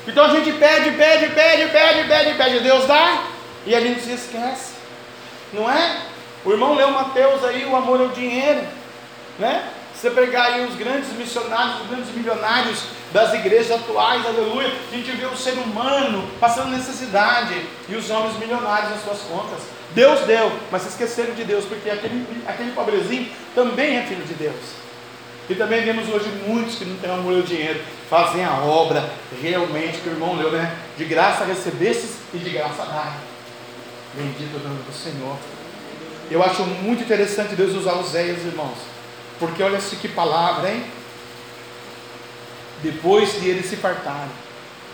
Então a gente pede, pede, pede, pede, pede, pede, Deus dá e a gente se esquece, não é? O irmão leu Mateus aí, o amor é o dinheiro, né? Você pegar aí os grandes missionários, os grandes milionários das igrejas atuais, aleluia, a gente vê o ser humano passando necessidade e os homens milionários nas suas contas. Deus deu, mas se esqueceram de Deus, porque aquele, aquele pobrezinho também é filho de Deus. E também vemos hoje muitos que não têm amor ao dinheiro, fazem a obra realmente que o irmão leu, né? De graça recebestes e de graça dai. Bendito o nome do Senhor. Eu acho muito interessante Deus usar os Zéias, irmãos, porque olha se que palavra, hein? Depois de eles se fartarem,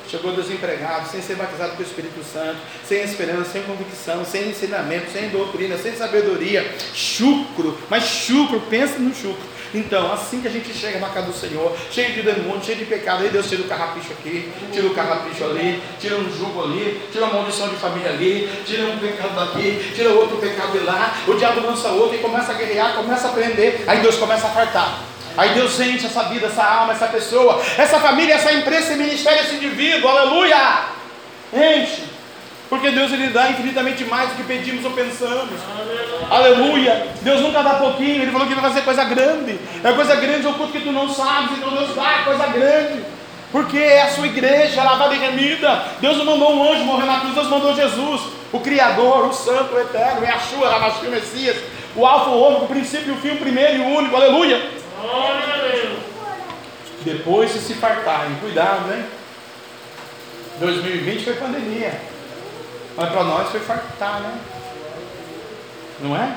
chegou desempregado, sem ser batizado pelo Espírito Santo, sem esperança, sem convicção, sem ensinamento, sem doutrina, sem sabedoria, chucro, mas chucro, pensa no chucro então, assim que a gente chega na casa do Senhor, cheio de demônio, cheio de pecado, aí Deus tira o carrapicho aqui, tira o carrapicho ali, tira um jugo ali, tira uma maldição de família ali, tira um pecado daqui, tira outro pecado de lá, o diabo lança outro e começa a guerrear, começa a prender, aí Deus começa a fartar. Aí Deus enche essa vida, essa alma, essa pessoa, essa família, essa empresa, esse ministério, esse indivíduo, aleluia! Enche. Porque Deus ele dá infinitamente mais do que pedimos ou pensamos. Aleluia. Deus nunca dá pouquinho, Ele falou que vai fazer coisa grande. É coisa grande oculto que tu não sabes, então Deus dá coisa grande. Porque é a sua igreja lavada e remida. Deus não mandou um anjo morrer na cruz, Deus mandou Jesus, o Criador, o Santo, o Eterno, é a Shua, o Messias, o Alfa, o Ômega, o princípio, o fim, o primeiro e o único. Aleluia. Depois se se fartarem, cuidado, hein? 2020 foi pandemia. Mas para nós foi fartar, né? Não é?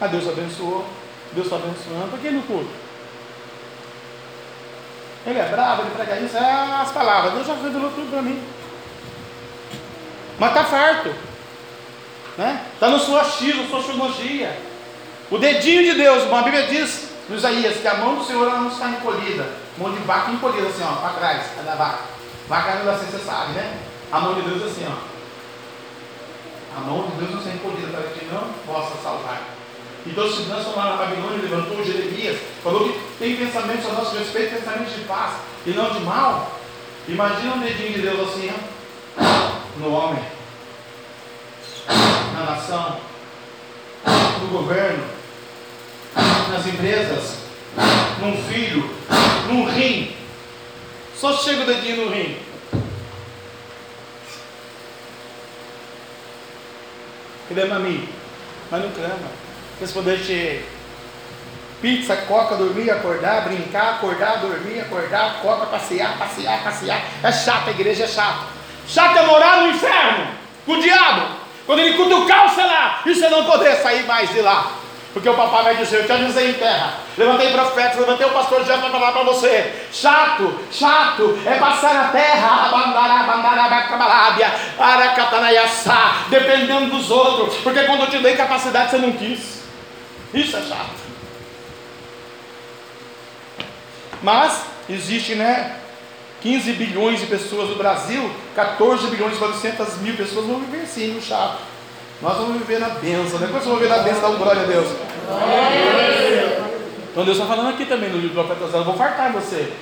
Ah, Deus abençoou. Deus está abençoando. Por que no culto? Ele é bravo, ele prega isso. É as palavras. Deus já revelou tudo para mim. Mas está farto. Né? Está no seu achismo, sua sociologia. O dedinho de Deus, a Bíblia diz no Isaías que a mão do Senhor não está encolhida. Mão de vaca encolhida assim, ó, para trás, a da vaca. Vaca não assim, você sabe, né? A mão de Deus é assim, ó. A mão de Deus não está encolhida para que não possa salvar. Então, se nós lá na Babilônia, levantou Jeremias, falou que tem pensamentos a nosso respeito, pensamentos de paz e não de mal. Imagina um dedinho de Deus assim, ó, no homem, na nação, no governo, nas empresas, num filho, num rim. Só chega o dedinho no rim. Clama a mim, mas não clama. Responder te pizza, coca, dormir, acordar, brincar, acordar, dormir, acordar, coca, passear, passear, passear. É chato, a igreja é chato. Chato é morar no inferno, com o diabo. Quando ele cutucar o lá e você não poder sair mais de lá. Porque o papai vai dizer, eu te avisei em terra, levantei profetas, levantei o pastor já para falar para você. Chato, chato, é passar na terra, dependendo dos outros. Porque quando eu te dei capacidade, você não quis. Isso é chato. Mas existe, né? 15 bilhões de pessoas no Brasil, 14 bilhões e 400 mil pessoas vão viver assim, no chato. Nós vamos viver na bênção. Depois vamos viver na bênção, dá um glória a Deus. Então Deus está falando aqui também no livro do profeta Zé, eu vou fartar você.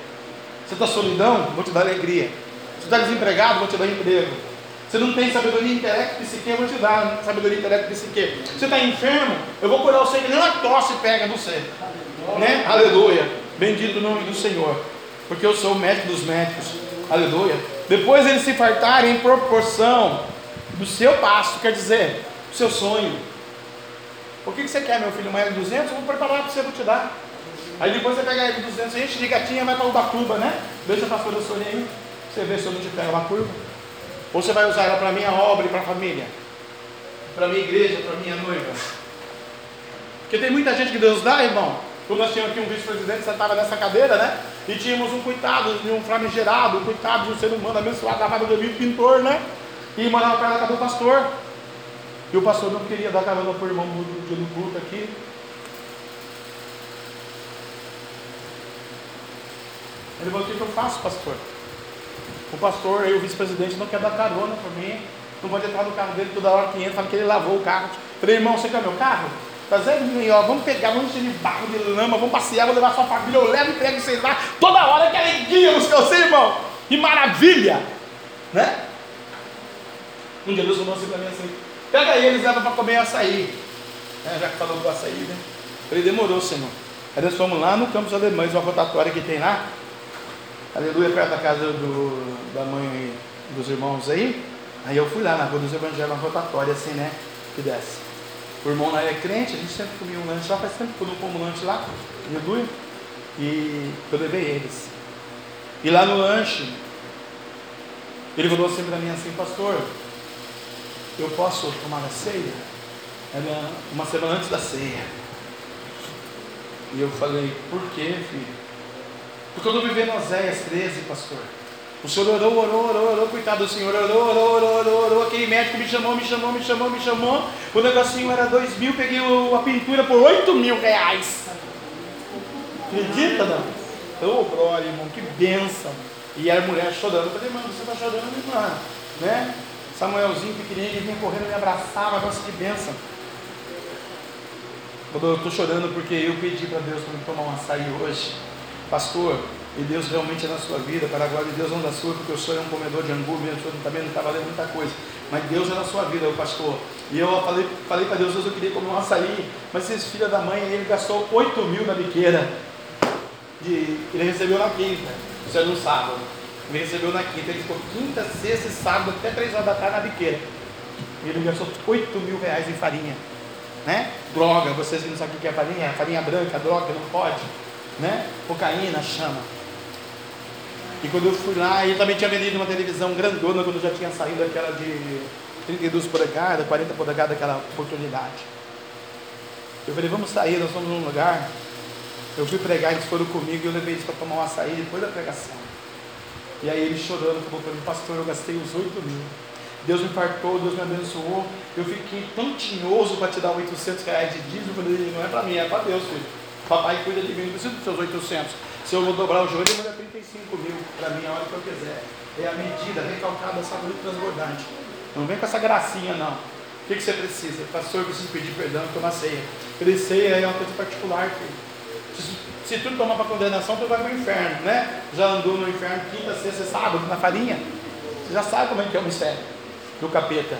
Você está solidão? Vou te dar alegria. Você está desempregado? Vou te dar emprego. Você não tem sabedoria intelecto psique, eu vou te dar sabedoria intelecto psique. Você está enfermo? Eu vou curar você que nem uma tosse pega no você. Né? Aleluia. Bendito o nome do Senhor. Porque eu sou o médico dos médicos. Aleluia. Depois eles se fartarem em proporção do seu passo, quer dizer, do seu sonho. O que, que você quer, meu filho? Uma L200? Eu vou preparar para você, vou te dar. Aí depois você pega a L200, enche de gatinha vai para Ubatuba, né? Deixa para fazer o sonho aí. Você vê se eu não te pego uma curva. Ou você vai usar ela para minha obra e para a família? Para minha igreja, para minha noiva? Porque tem muita gente que Deus dá, irmão. Quando nós tínhamos aqui um vice-presidente, sentava nessa cadeira, né? E tínhamos um coitado de um famigerado, um coitado de um ser humano abençoado, amado de Deus, pintor, né? E morava perto da casa do pastor. E o pastor não queria dar carona para o irmão do dia do culto aqui. Ele falou: O que eu faço, pastor? O pastor, aí o vice-presidente, não quer dar carona para mim. Não pode entrar no carro dele toda hora que entra, que ele lavou o carro. Falei, irmão, você quer meu carro? Trazendo tá ó, vamos pegar, vamos encher de barro, de lama, vamos passear, vou levar sua família, eu levo e pego vocês lá. Toda hora que alegria nos seus irmão. Que maravilha! Né? Um dia Deus falou assim para mim assim: pega eles, leva para comer açaí. É, já que falou do açaí, né? Falei, demorou, Senhor. Aí nós fomos lá no Campos Alemães, uma rotatória que tem lá. Aleluia, perto da casa do, da mãe dos irmãos aí. Aí eu fui lá na rua dos evangelhos, uma rotatória assim, né? Que desce. O irmão lá é crente, a gente sempre comia um lanche lá, faz tempo que eu não como lanche lá, aleluia. E eu levei eles. E lá no lanche, ele falou assim para mim assim, pastor, eu posso tomar a ceia? Era uma semana antes da ceia. E eu falei, por quê, filho? Porque eu estou vivendo Oséias 13, pastor. O senhor orou, orou, orou, orou, coitado do senhor, orou, orou, orou, orou, orou. Aquele médico me chamou, me chamou, me chamou, me chamou. O negocinho era dois mil, peguei a pintura por oito mil reais. Acredita, não? Ô, oh, glória, irmão, que benção. E a mulher chorando. Eu falei, mano, você está chorando, irmã? Né? Samuelzinho pequenininho, ele vinha correndo, me abraçava, nossa, que benção. Eu estou chorando porque eu pedi para Deus para me tomar um açaí hoje. Pastor, e Deus realmente é na sua vida, para a glória de Deus não da sua, porque o senhor é um comedor de angu, mesmo, também não está valendo muita coisa. Mas Deus é na sua vida, o pastor. E eu falei, falei para Deus, Deus, eu queria comer um açaí, mas esse filho da mãe, ele gastou 8 mil na biqueira. De, ele recebeu na quinta, isso é no sábado. Ele recebeu na quinta, ele ficou quinta, sexta e sábado, até três horas da tarde na biqueira. Ele gastou 8 mil reais em farinha. Né? Droga, vocês não sabem o que é farinha? Farinha branca, droga, não pode. né? Cocaína, chama. E quando eu fui lá, ele também tinha vendido uma televisão grandona quando já tinha saído aquela de 32 polegadas, 40 polegadas, aquela oportunidade. Eu falei, vamos sair, nós vamos num lugar. Eu fui pregar, eles foram comigo e eu levei eles para tomar uma saída depois da pregação. E aí ele chorando, falou para mim, pastor, eu gastei os 8 mil. Deus me partou, Deus me abençoou. Eu fiquei tão tinhoso para te dar 800 reais de dízimo. Falei, não é para mim, é para Deus, filho. Papai cuida de mim, não preciso dos seus 800. Se eu vou dobrar o joelho, ele manda 35 mil para mim a hora que eu quiser. É a medida recalcada da saúde transbordante. Não vem com essa gracinha, não. O que, que você precisa? Pastor, eu preciso pedir perdão, tomar ceia. Pedir ceia é uma coisa particular, filho. Se, se tu tomar para condenação, tu vai para o inferno, né? Já andou no inferno quinta, sexta, sábado, na farinha? Você já sabe como é que é o mistério do capeta.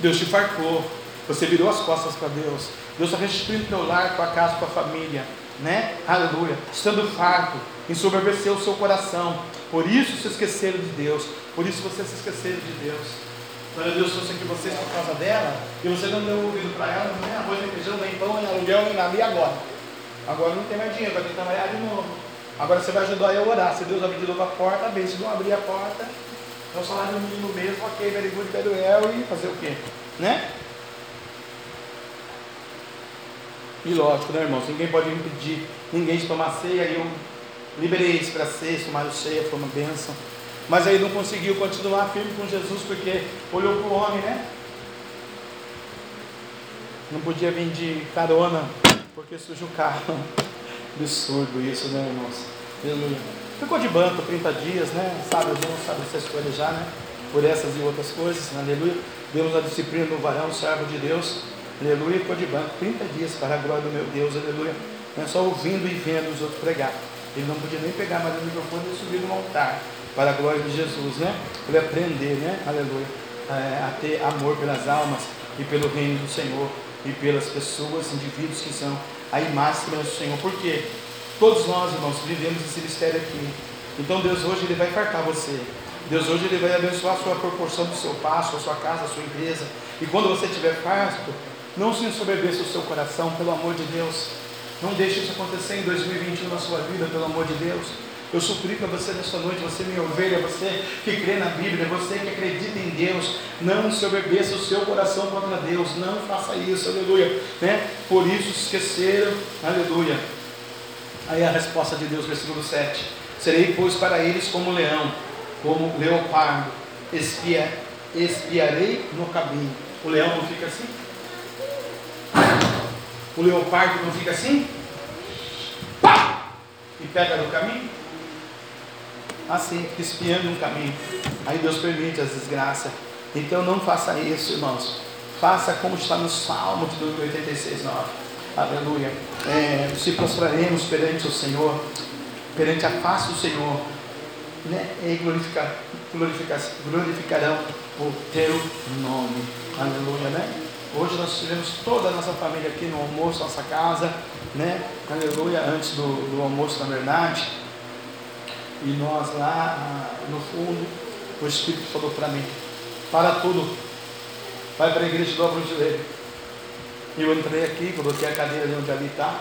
Deus te fartou. Você virou as costas para Deus. Deus está restituindo teu lar, tua casa, tua família. Né? Aleluia. Estando farto, ensoberbeceu o seu coração. Por isso se esqueceram de Deus. Por isso vocês se esqueceram de Deus. Quando Deus trouxe aqui vocês por causa dela, e você não deu ouvido para ela, nem arroz, nem feijão, nem pão, nem aluguel, nem nada, e agora? Agora não tem mais dinheiro, vai que trabalhar de novo. Agora você vai ajudar eu a orar. Se Deus abrir de novo a porta, bem. Se não abrir a porta, é o salário mínimo mesmo, ok, very good, very well, e fazer o quê? Né? E lógico, né, irmãos? Ninguém pode impedir ninguém de tomar ceia. Eu liberei isso para ceia, tomaram ceia, foi uma bênção. Mas aí não conseguiu continuar firme com Jesus porque olhou para o homem, né? Não podia vir de carona porque suja o carro. Absurdo isso, né, irmãos? Aleluia. Ficou de banco 30 dias, né? Sabe, os irmãos sabem essa escolha já, né? Por essas e outras coisas, aleluia. Demos a disciplina do varão, servo de Deus, aleluia. Ficou de banco 30 dias para a glória do meu Deus, aleluia. Não é só ouvindo e vendo os outros pregar. Ele não podia nem pegar mais o microfone e subir no altar para a glória de Jesus, né? Ele aprender, né? Aleluia. É, a ter amor pelas almas e pelo reino do Senhor e pelas pessoas, indivíduos que são a imagem do Senhor. Por quê? Todos nós, irmãos, vivemos esse mistério aqui. Então Deus hoje ele vai fartar você. Deus hoje ele vai abençoar a sua proporção do seu passo, a sua casa, a sua empresa. E quando você estiver farto, não se ensoberbeça o seu coração, pelo amor de Deus. Não deixe isso acontecer em 2021 na sua vida, pelo amor de Deus. Eu suplico a você nesta noite, você minha ovelha, você que crê na Bíblia, você que acredita em Deus, não se obedeça o seu coração contra Deus, não faça isso, aleluia. Né? Por isso esqueceram, aleluia. Aí a resposta de Deus, versículo 7. Serei, pois, para eles como leão, como leopardo, espia, espiarei no caminho. O leão não fica assim? O leopardo não fica assim? Pá! E pega no caminho? Assim, espiando um caminho. Aí Deus permite as desgraças. Então não faça isso, irmãos. Faça como está no Salmo de 86, 9. Aleluia. É, se prostraremos perante o Senhor, perante a face do Senhor, né? e glorificar, glorificar, glorificarão o teu nome. Aleluia, né? Hoje nós tivemos toda a nossa família aqui no almoço, nossa casa, né? Aleluia, antes do, do almoço, na verdade. E nós lá ah, no fundo, o Espírito falou para mim: para tudo, vai para a igreja e dobra eu entrei aqui, coloquei a cadeira ali onde ali está,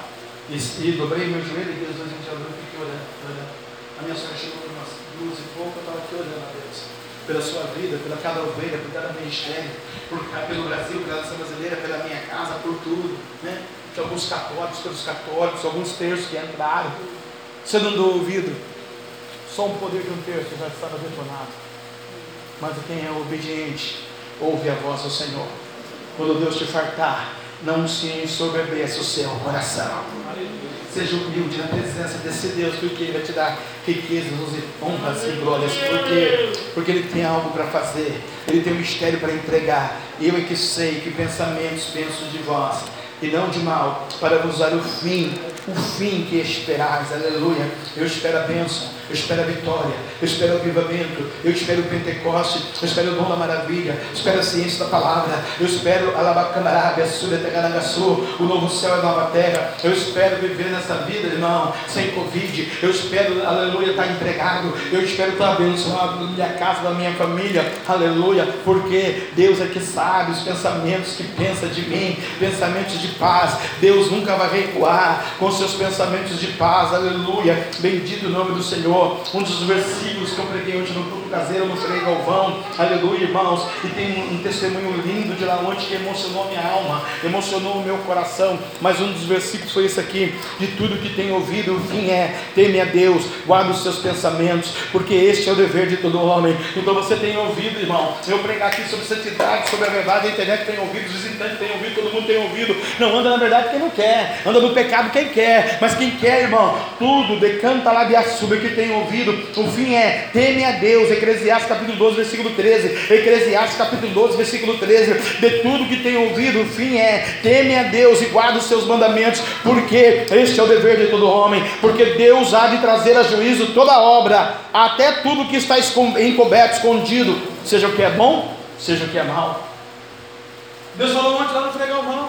e, e, dobrei meu joelho, e a gente abriu e fiquei olhando, olhando. A minha sogra chegou umas duas e pouco, eu estava aqui olhando a Deus pela sua vida, pela cada ovelha, por cada ministério, por, pelo Brasil, pela nação brasileira, pela minha casa, por tudo, né? De alguns católicos, pelos católicos, alguns terços que entraram. Você não deu ouvido? Só um poder de um terço já estava detonado. Mas quem é obediente, ouve a voz do Senhor. Quando Deus te fartar, não se ensoberbeça o seu coração. Seja humilde na presença desse Deus, porque Ele vai te dar riquezas, honras e glórias. Porque, porque Ele tem algo para fazer, Ele tem um mistério para entregar. Eu é que sei que pensamentos penso de vós, e não de mal, para vos dar o fim, o fim que esperais. Aleluia. Eu espero a bênção eu espero a vitória, eu espero o avivamento, eu espero o Pentecoste, eu espero o dom da maravilha, eu espero a ciência da palavra, eu espero a o novo céu e a nova terra, eu espero viver nessa vida, irmão, sem Covid, eu espero, aleluia, estar empregado, eu espero estar abençoado na minha casa, na minha família, aleluia, porque Deus é que sabe os pensamentos que pensa de mim, pensamentos de paz, Deus nunca vai recuar com os seus pensamentos de paz, aleluia. Bendito o nome do Senhor. Um dos versículos que eu preguei hoje no culto caseiro, no Frei Galvão, aleluia, irmãos. E tem um, testemunho lindo de lá ontem que emocionou minha alma, emocionou o meu coração. Mas um dos versículos foi esse aqui: de tudo que tem ouvido, fim é, teme a Deus, guarda os seus pensamentos, porque este é o dever de todo homem. Então você tem ouvido, irmão, eu pregar aqui sobre santidade, sobre a verdade, a internet tem ouvido, os visitantes têm ouvido, todo mundo tem ouvido. Não anda na verdade quem não quer, anda no pecado quem quer, mas quem quer, irmão, tudo, decanta lá de açúcar que tem ouvido, o fim é, teme a Deus, Eclesiastes capítulo 12, versículo 13, Eclesiastes capítulo 12, versículo 13, de tudo que tem ouvido, o fim é, teme a Deus e guarda os seus mandamentos, porque este é o dever de todo homem, porque Deus há de trazer a juízo toda obra, até tudo que está encoberto, escondido, seja o que é bom, seja o que é mal. Deus falou ontem lá no Fregalvão.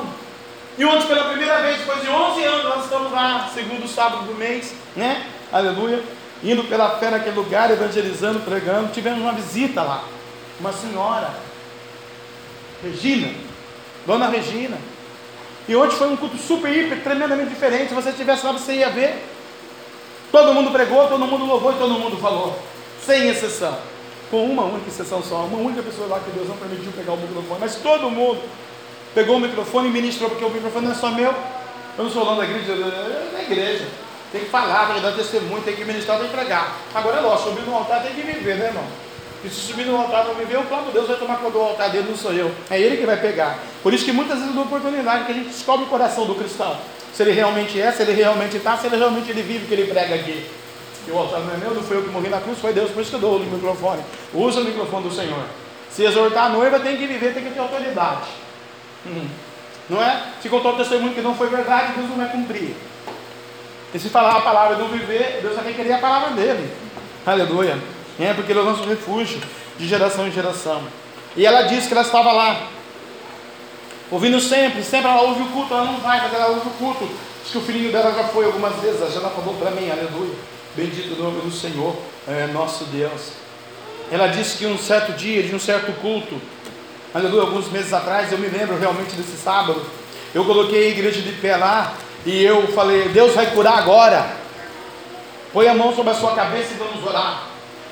E ontem, pela primeira vez, depois de 11 anos, nós estamos lá, segundo sábado do mês, né? Aleluia. Indo pela fé naquele lugar, evangelizando, pregando. Tivemos uma visita lá. Uma senhora, Regina, Dona Regina. E ontem foi um culto super, hiper, tremendamente diferente. Se você estivesse lá, você ia ver. Todo mundo pregou, todo mundo louvou e todo mundo falou. Sem exceção. Com uma única exceção só. Uma única pessoa lá que Deus não permitiu pegar o microfone. Mas todo mundo pegou o microfone e ministrou, porque o microfone não é só meu. Eu não sou dono da igreja, é da igreja. Tem que falar, tem que dar testemunho, tem que ministrar, tem que pregar. Agora é lógico, subir no altar tem que viver, né, irmão? E se subir no altar não viver, o próprio Deus vai tomar conta do altar dele, não sou eu. É ele que vai pegar. Por isso que muitas vezes dou oportunidade que a gente descobre o coração do cristão. Se ele realmente é, se ele realmente está, se ele realmente ele vive o que ele prega aqui. E o altar não é meu, não foi eu que morri na cruz, foi Deus, por isso que eu dou o microfone. Usa o microfone do Senhor. Se exortar a noiva, tem que viver, tem que ter autoridade. Hum. Não é? Se contar o testemunho que não foi verdade, Deus não vai cumprir. E se falar a palavra e não viver, Deus vai querer a palavra dele. Aleluia. É porque ele é o nosso refúgio de geração em geração. E ela disse que ela estava lá, ouvindo sempre, sempre ela ouve o culto, ela não vai, mas ela ouve o culto. Diz que o filhinho dela já foi algumas vezes, ela já falou para mim, aleluia. Bendito o nome do Senhor, é nosso Deus. Ela disse que um certo dia, de um certo culto, aleluia, alguns meses atrás, eu me lembro realmente desse sábado, eu coloquei a igreja de pé lá, e eu falei, Deus vai curar agora. Põe a mão sobre a sua cabeça e vamos orar.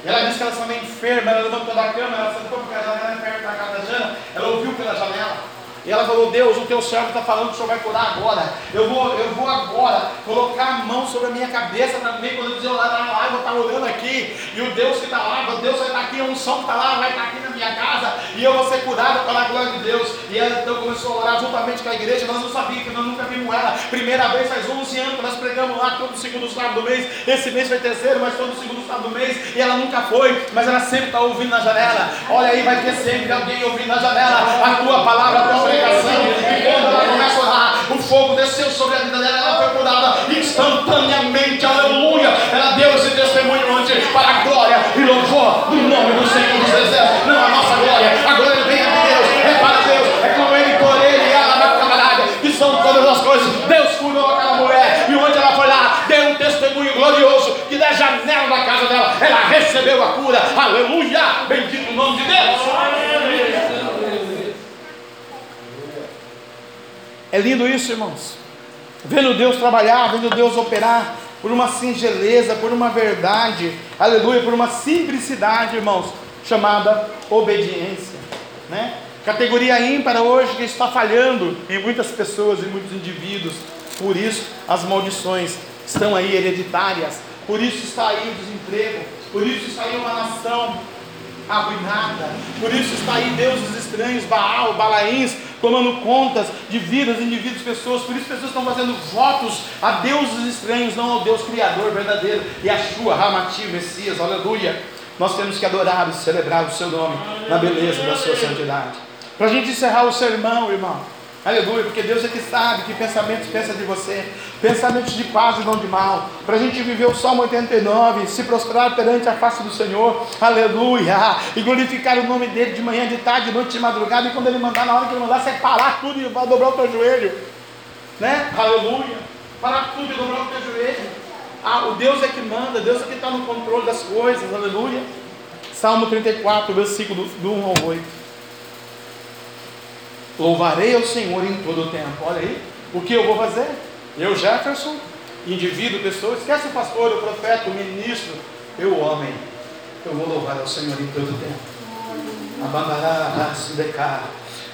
Ela disse que ela estava enferma, ela levantou da cama, ela sentou porque a janela é perto da casa da Jana, ela ouviu pela janela. E ela falou: Deus, o teu servo está falando que o Senhor vai curar agora. Eu vou, eu vou agora colocar a mão sobre a minha cabeça também. Quando eu dizer orar na eu estar orando aqui. E o Deus que está lá, o Deus vai estar aqui, a unção que está lá, vai estar aqui na minha casa. E eu vou ser curado pela glória de Deus. E ela então começou a orar juntamente com a igreja. Nós não sabíamos, que nós nunca vimos ela. Primeira vez faz 11 anos que nós pregamos lá todo segundo sábado do mês. Esse mês foi terceiro, mas todo segundo sábado do mês. E ela nunca foi, mas ela sempre está ouvindo na janela. Olha aí, vai ter sempre alguém ouvindo na janela a tua palavra, a tua pregação. E quando ela começa a orar, o fogo desceu sobre a vida dela, ela foi curada instantaneamente, aleluia. Ela deu esse testemunho ontem para a glória e louvor do nome do Senhor dos Exércitos. Não a nossa glória, a glória vem de Deus, é para Deus, é com Ele, por Ele e ela na camarada, que são todas as coisas. Deus curou aquela mulher e onde ela foi lá, deu um testemunho glorioso que da janela da casa dela, ela recebeu a cura, aleluia. Bendito o nome de Deus. É lindo isso, irmãos. Vendo Deus trabalhar, vendo Deus operar, por uma singeleza, por uma verdade, aleluia, por uma simplicidade, irmãos, chamada obediência, né? Categoria ímpar hoje que está falhando em muitas pessoas e muitos indivíduos, por isso as maldições estão aí hereditárias, por isso está aí o desemprego, por isso está aí uma nação arruinada, por isso está aí deuses estranhos, Baal, Balaíns, tomando contas de vidas, indivíduos, pessoas. Por isso pessoas estão fazendo votos a deuses estranhos, não ao Deus Criador verdadeiro. E a Shua, Ramati, Messias, aleluia. Nós temos que adorar e celebrar o seu nome na beleza da sua santidade. Para a gente encerrar o sermão, irmão. Aleluia, porque Deus é que sabe que pensamentos pensa de você, pensamentos de paz e não de mal. Para a gente viver o Salmo 89, se prostrar perante a face do Senhor, aleluia, e glorificar o nome dele de manhã, de tarde, de noite, de madrugada, e quando ele mandar, na hora que ele mandar, você parar tudo e vai dobrar o teu joelho, né? Aleluia, parar tudo e dobrar o teu joelho. Ah, o Deus é que manda, Deus é que está no controle das coisas, aleluia. Salmo 34, versículo do 1 ao 8. Louvarei ao Senhor em todo o tempo. Olha aí, o que eu vou fazer? Eu, Jefferson, indivíduo, pessoa, esquece o pastor, o profeta, o ministro, eu, homem, eu vou louvar ao Senhor em todo tempo. Abandará, decar.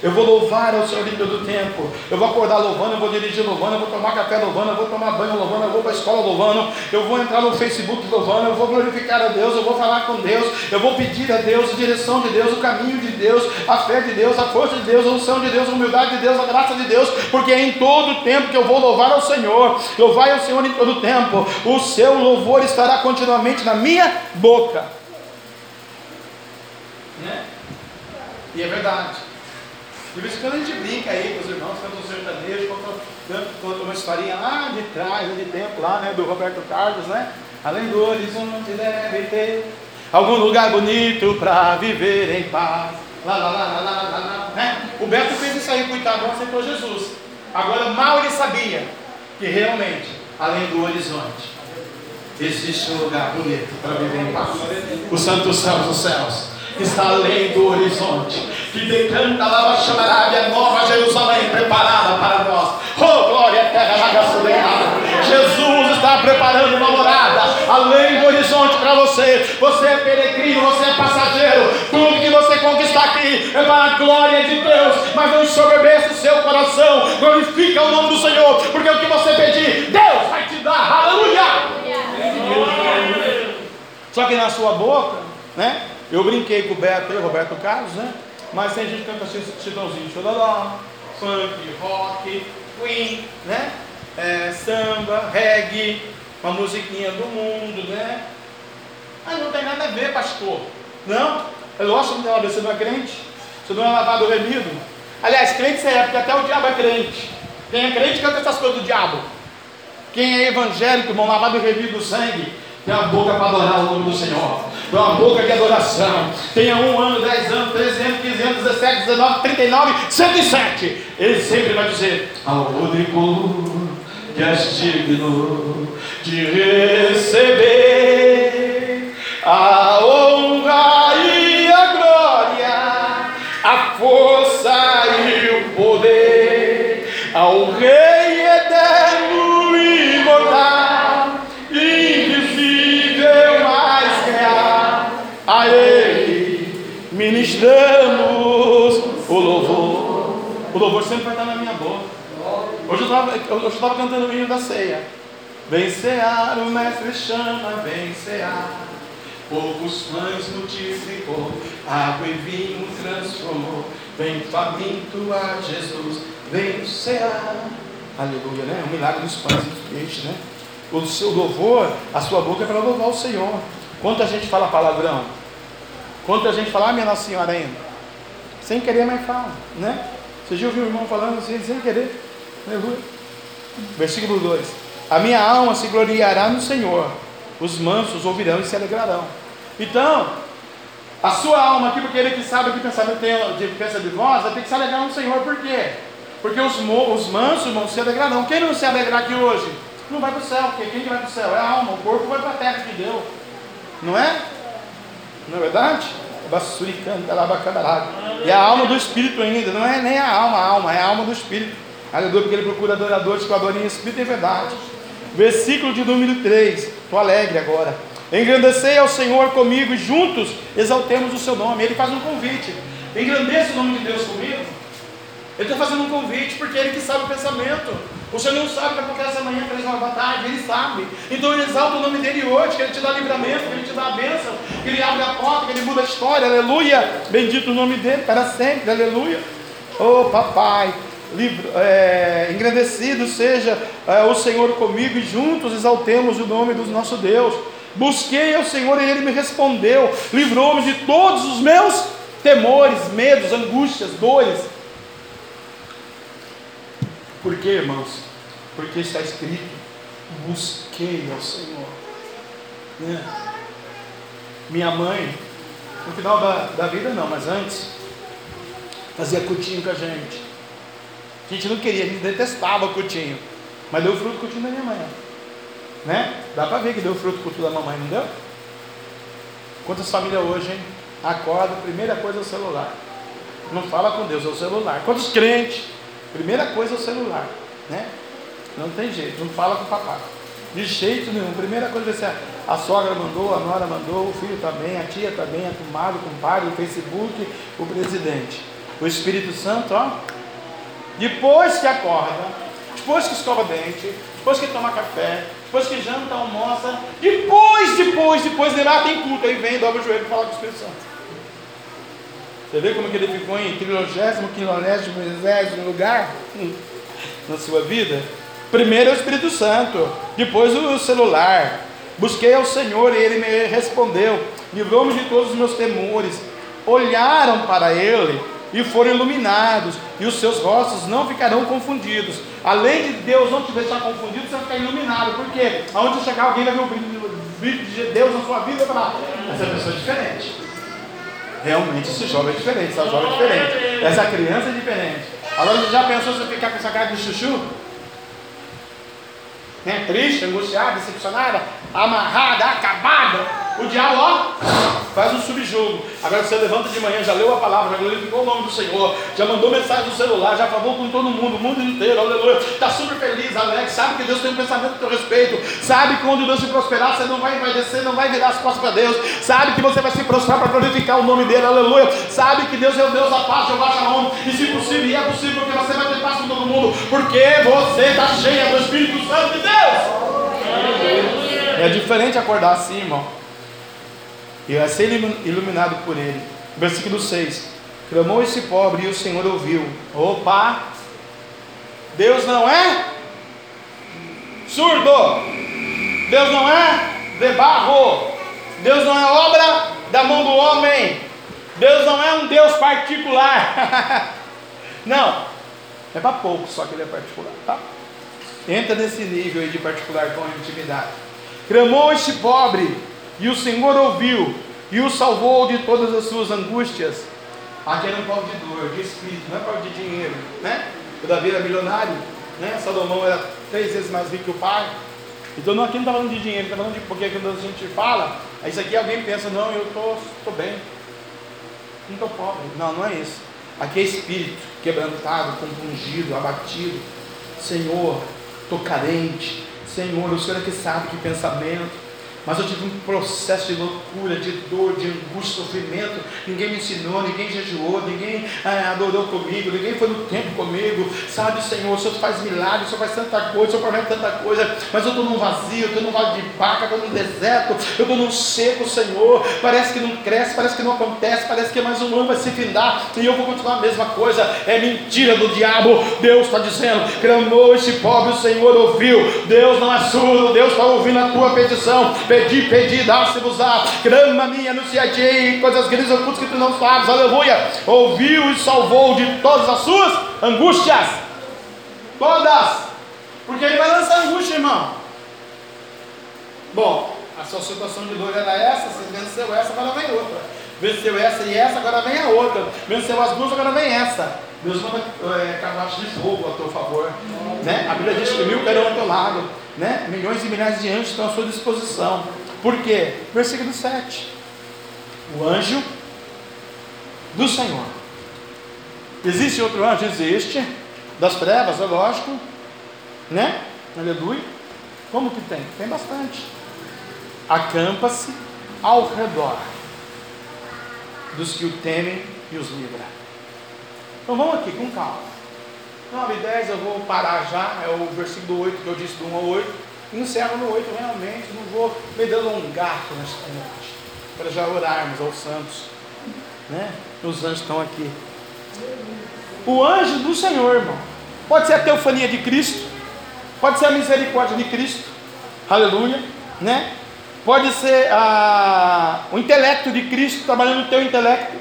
Eu vou louvar ao Senhor em todo tempo. Eu vou acordar louvando, eu vou dirigir louvando, eu vou tomar café louvando, eu vou tomar banho louvando, eu vou para a escola louvando, eu vou entrar no Facebook louvando, eu vou glorificar a Deus, eu vou falar com Deus, eu vou pedir a Deus a direção de Deus, o caminho de Deus, a fé de Deus, a força de Deus, a unção de Deus, a humildade de Deus, a graça de Deus, porque é em todo tempo que eu vou louvar ao Senhor. Louvar ao Senhor em todo tempo. O seu louvor estará continuamente na minha boca. Né? E é verdade. De vez em quando a gente brinca aí com os irmãos, canta um sertanejo, conta uma historinha lá de trás, de tempo, lá, né, do Roberto Carlos, né? Além do horizonte deve ter algum lugar bonito para viver em paz. Lá, lá, lá, lá, lá, lá, lá, né? O Beto fez isso aí, coitado, aceitou Jesus. Agora, mal ele sabia que realmente, além do horizonte, existe um lugar bonito para viver em paz. Os santos céus dos céus que está além do horizonte, que decanta lá a chamarada, a nova Jerusalém preparada para nós. Oh, glória terra na Jesus está preparando uma morada além do horizonte para você. Você é peregrino, você é passageiro. Tudo que você conquistar aqui é para a glória de Deus. Mas não ensoberbeça o seu coração. Glorifica o nome do Senhor, porque o que você pedir, Deus vai te dar. Aleluia! Só que na sua boca, né? Eu brinquei com o Beto e Roberto Carlos, né? Mas tem gente que canta Chitãozinho Chororó, funk, rock, Queen, né? É, samba, reggae, uma musiquinha do mundo, né? Mas não tem nada a ver, pastor. Não? É lógico que você não é crente. Você não é lavado remido. Aliás, crente você é, porque até o diabo é crente. Quem é crente canta essas coisas do diabo. Quem é evangélico, irmão, lavado remido do sangue, tem a boca para adorar o nome do Senhor. Tem uma boca de adoração. Tenha um ano, dez anos, treze anos, quinze anos, dezessete, dezenove, trinta e nove, cento e sete. Ele sempre vai dizer: Ao único que és digno de receber a O louvor sempre vai estar na minha boca. Hoje eu estava cantando o hino da ceia. Vem cear, o mestre chama, vem cear. Poucos pães multiplicou, água e vinho transformou. Vem faminto a Jesus, vem cear. Aleluia, né? É um milagre dos pães e dos peixes, né? O seu louvor, a sua boca é para louvar o Senhor. Quanta gente fala palavrão? Quanta gente fala, ah, minha Nossa Senhora ainda? Sem querer, mas fala, né? Você já ouviu o irmão falando assim, sem querer? Versículo 2: A minha alma se gloriará no Senhor, os mansos ouvirão e se alegrarão. Então, a sua alma aqui, porque ele que sabe que pensamento tem, de, pensa de vós, vai ter que se alegrar no Senhor, por quê? Porque os, os mansos vão se alegrarão. Quem não se alegrar aqui hoje? Não vai para o céu, porque quem que vai para o céu? É a alma, o corpo vai para a terra que deu. Não é? Não é verdade? E a alma do Espírito ainda, não é nem a alma, a alma, é a alma do Espírito. Aleluia, porque ele procura adoradores que adorem em Espírito e verdade. Versículo de número 3. Estou alegre agora. Engrandecei ao Senhor comigo e juntos exaltemos o seu nome. Ele faz um convite. Engrandeça o nome de Deus comigo. Ele está fazendo um convite porque ele que sabe o pensamento. O Senhor não sabe que acontecer essa manhã, horas da tarde, Ele sabe. Então Ele exalta o nome dEle hoje, que Ele te dá livramento, que Ele te dá a bênção, que Ele abre a porta, que Ele muda a história, aleluia. Bendito o nome dEle para sempre, aleluia. Oh papai, é, engrandecido seja é, o Senhor comigo e juntos exaltemos o nome do nosso Deus. Busquei ao Senhor e Ele me respondeu, livrou-me de todos os meus temores, medos, angústias, dores. Por quê, irmãos? Porque está escrito: busquei ao Senhor. Né? Minha mãe, no final da, da vida não, mas antes, fazia cutinho com a gente. A gente não queria, a gente detestava cutinho. Mas deu fruto cutinho da minha mãe. Né? Dá para ver que deu fruto cutinho da mamãe, não deu? Quantas famílias hoje, hein? Acorda, primeira coisa é o celular. Não fala com Deus, é o celular. Quantos crentes? Primeira coisa é o celular, né? Não tem jeito, não fala com o papai. De jeito nenhum. Primeira coisa ser a sogra mandou, a nora mandou, o filho bem, a tia bem, a tomada, o compadre, o Facebook, o presidente. O Espírito Santo, ó. Depois que acorda, depois que escova dente, depois que toma café, depois que janta, almoça, depois, depois, depois, lá tem culto, aí vem, dobra o joelho e fala com o Espírito Santo. Você vê como que ele ficou em trilogésimo, quilonésimo, exésimo lugar hum, na sua vida? Primeiro é o Espírito Santo, depois o celular. Busquei ao Senhor e ele me respondeu, livrou-me de todos os meus temores. Olharam para ele e foram iluminados, e os seus rostos não ficarão confundidos. Além de Deus não te deixar confundido, você vai ficar iluminado, porque aonde chegar alguém vai ver o brilho de Deus na sua vida e essa pessoa é diferente. Realmente esse jovem é diferente, essa jovem é diferente, essa criança é diferente. Agora você já pensou você ficar com essa cara de chuchu? Né? Triste, angustiada, decepcionada, amarrada, acabada. O diabo, ó, faz um subjogo. Agora você levanta de manhã, já leu a palavra, já glorificou o nome do Senhor, já mandou mensagem no celular, já falou com todo mundo, o mundo inteiro, aleluia. Está super feliz, alegre, sabe que Deus tem um pensamento a teu respeito, sabe que quando Deus te prosperar, você não vai, vai descer, não vai virar as costas para Deus, sabe que você vai se prostrar para glorificar o nome dele, aleluia. Sabe que Deus é o Deus da paz, Jeová Shalom, e se possível, e é possível que você vai ter paz com todo mundo, porque você está cheia do Espírito Santo de Deus. É diferente acordar assim, irmão e vai ser iluminado por ele. Versículo 6: Clamou esse pobre e o Senhor ouviu. Opa! Deus não é surdo, Deus não é de barro, Deus não é obra da mão do homem, Deus não é um Deus particular. não, é para pouco só que ele é particular, tá? Entra nesse nível aí de particular com intimidade. Clamou este pobre e o Senhor ouviu e o salvou de todas as suas angústias. Aqui era um pobre de dor, de espírito, não é pobre de dinheiro, né? O Davi era milionário, né? Salomão era três vezes mais rico que o pai. Então não, aqui não está falando de dinheiro, está falando de porque quando a gente fala, isso aqui alguém pensa, não, eu estou tô, tô bem, não estou pobre. Não, não é isso. Aqui é espírito, quebrantado, compungido, abatido. Senhor, estou carente. Senhor, o Senhor é que sabe que pensamento mas eu tive um processo de loucura, de dor, de angústia, sofrimento. Ninguém me ensinou, ninguém jejuou, ninguém ah, adorou comigo, ninguém foi no tempo comigo. Sabe, Senhor, o Senhor faz milagres, o Senhor faz tanta coisa, o Senhor promete tanta coisa, mas eu estou num vazio, eu estou num vale de vaca, eu estou num deserto, eu estou num seco, Senhor. Parece que não cresce, parece que não acontece, parece que mais um ano vai se findar e eu vou continuar a mesma coisa. É mentira do diabo. Deus está dizendo: clamou este pobre, o Senhor ouviu. Deus não é surdo, Deus está ouvindo a tua petição Pedi, pedi, dá-se-vos-á. Clama minha, anunciarei coisas grandes ocultas que tu não sabes. Aleluia. Ouviu e salvou de todas as suas angústias. Todas. Porque ele vai lançar angústia, irmão. Bom, a sua situação de dor era essa, você venceu essa, agora vem outra. Venceu essa e essa, agora vem a outra. Venceu as duas, agora vem essa. Deus manda é, cavalos de fogo a teu favor. Né? A Bíblia diz que mil cairão ao teu lado né? milhões e milhares de anjos estão à sua disposição. Por quê? Versículo 7. O anjo do Senhor. Existe outro anjo? Existe. Das trevas, é lógico. Né? Aleluia. Como que tem? Tem bastante. Acampa-se ao redor dos que o temem e os livra. Então vamos aqui com calma. 9 e 10 eu vou parar já, é o versículo 8 que eu disse do 1 ao 8. Encerro no 8 realmente, não vou me delongar nesta noite, para já orarmos aos santos. Né? Os anjos estão aqui. O anjo do Senhor, irmão. Pode ser a teofania de Cristo, pode ser a misericórdia de Cristo, aleluia, né? Pode ser a, o intelecto de Cristo trabalhando no teu intelecto,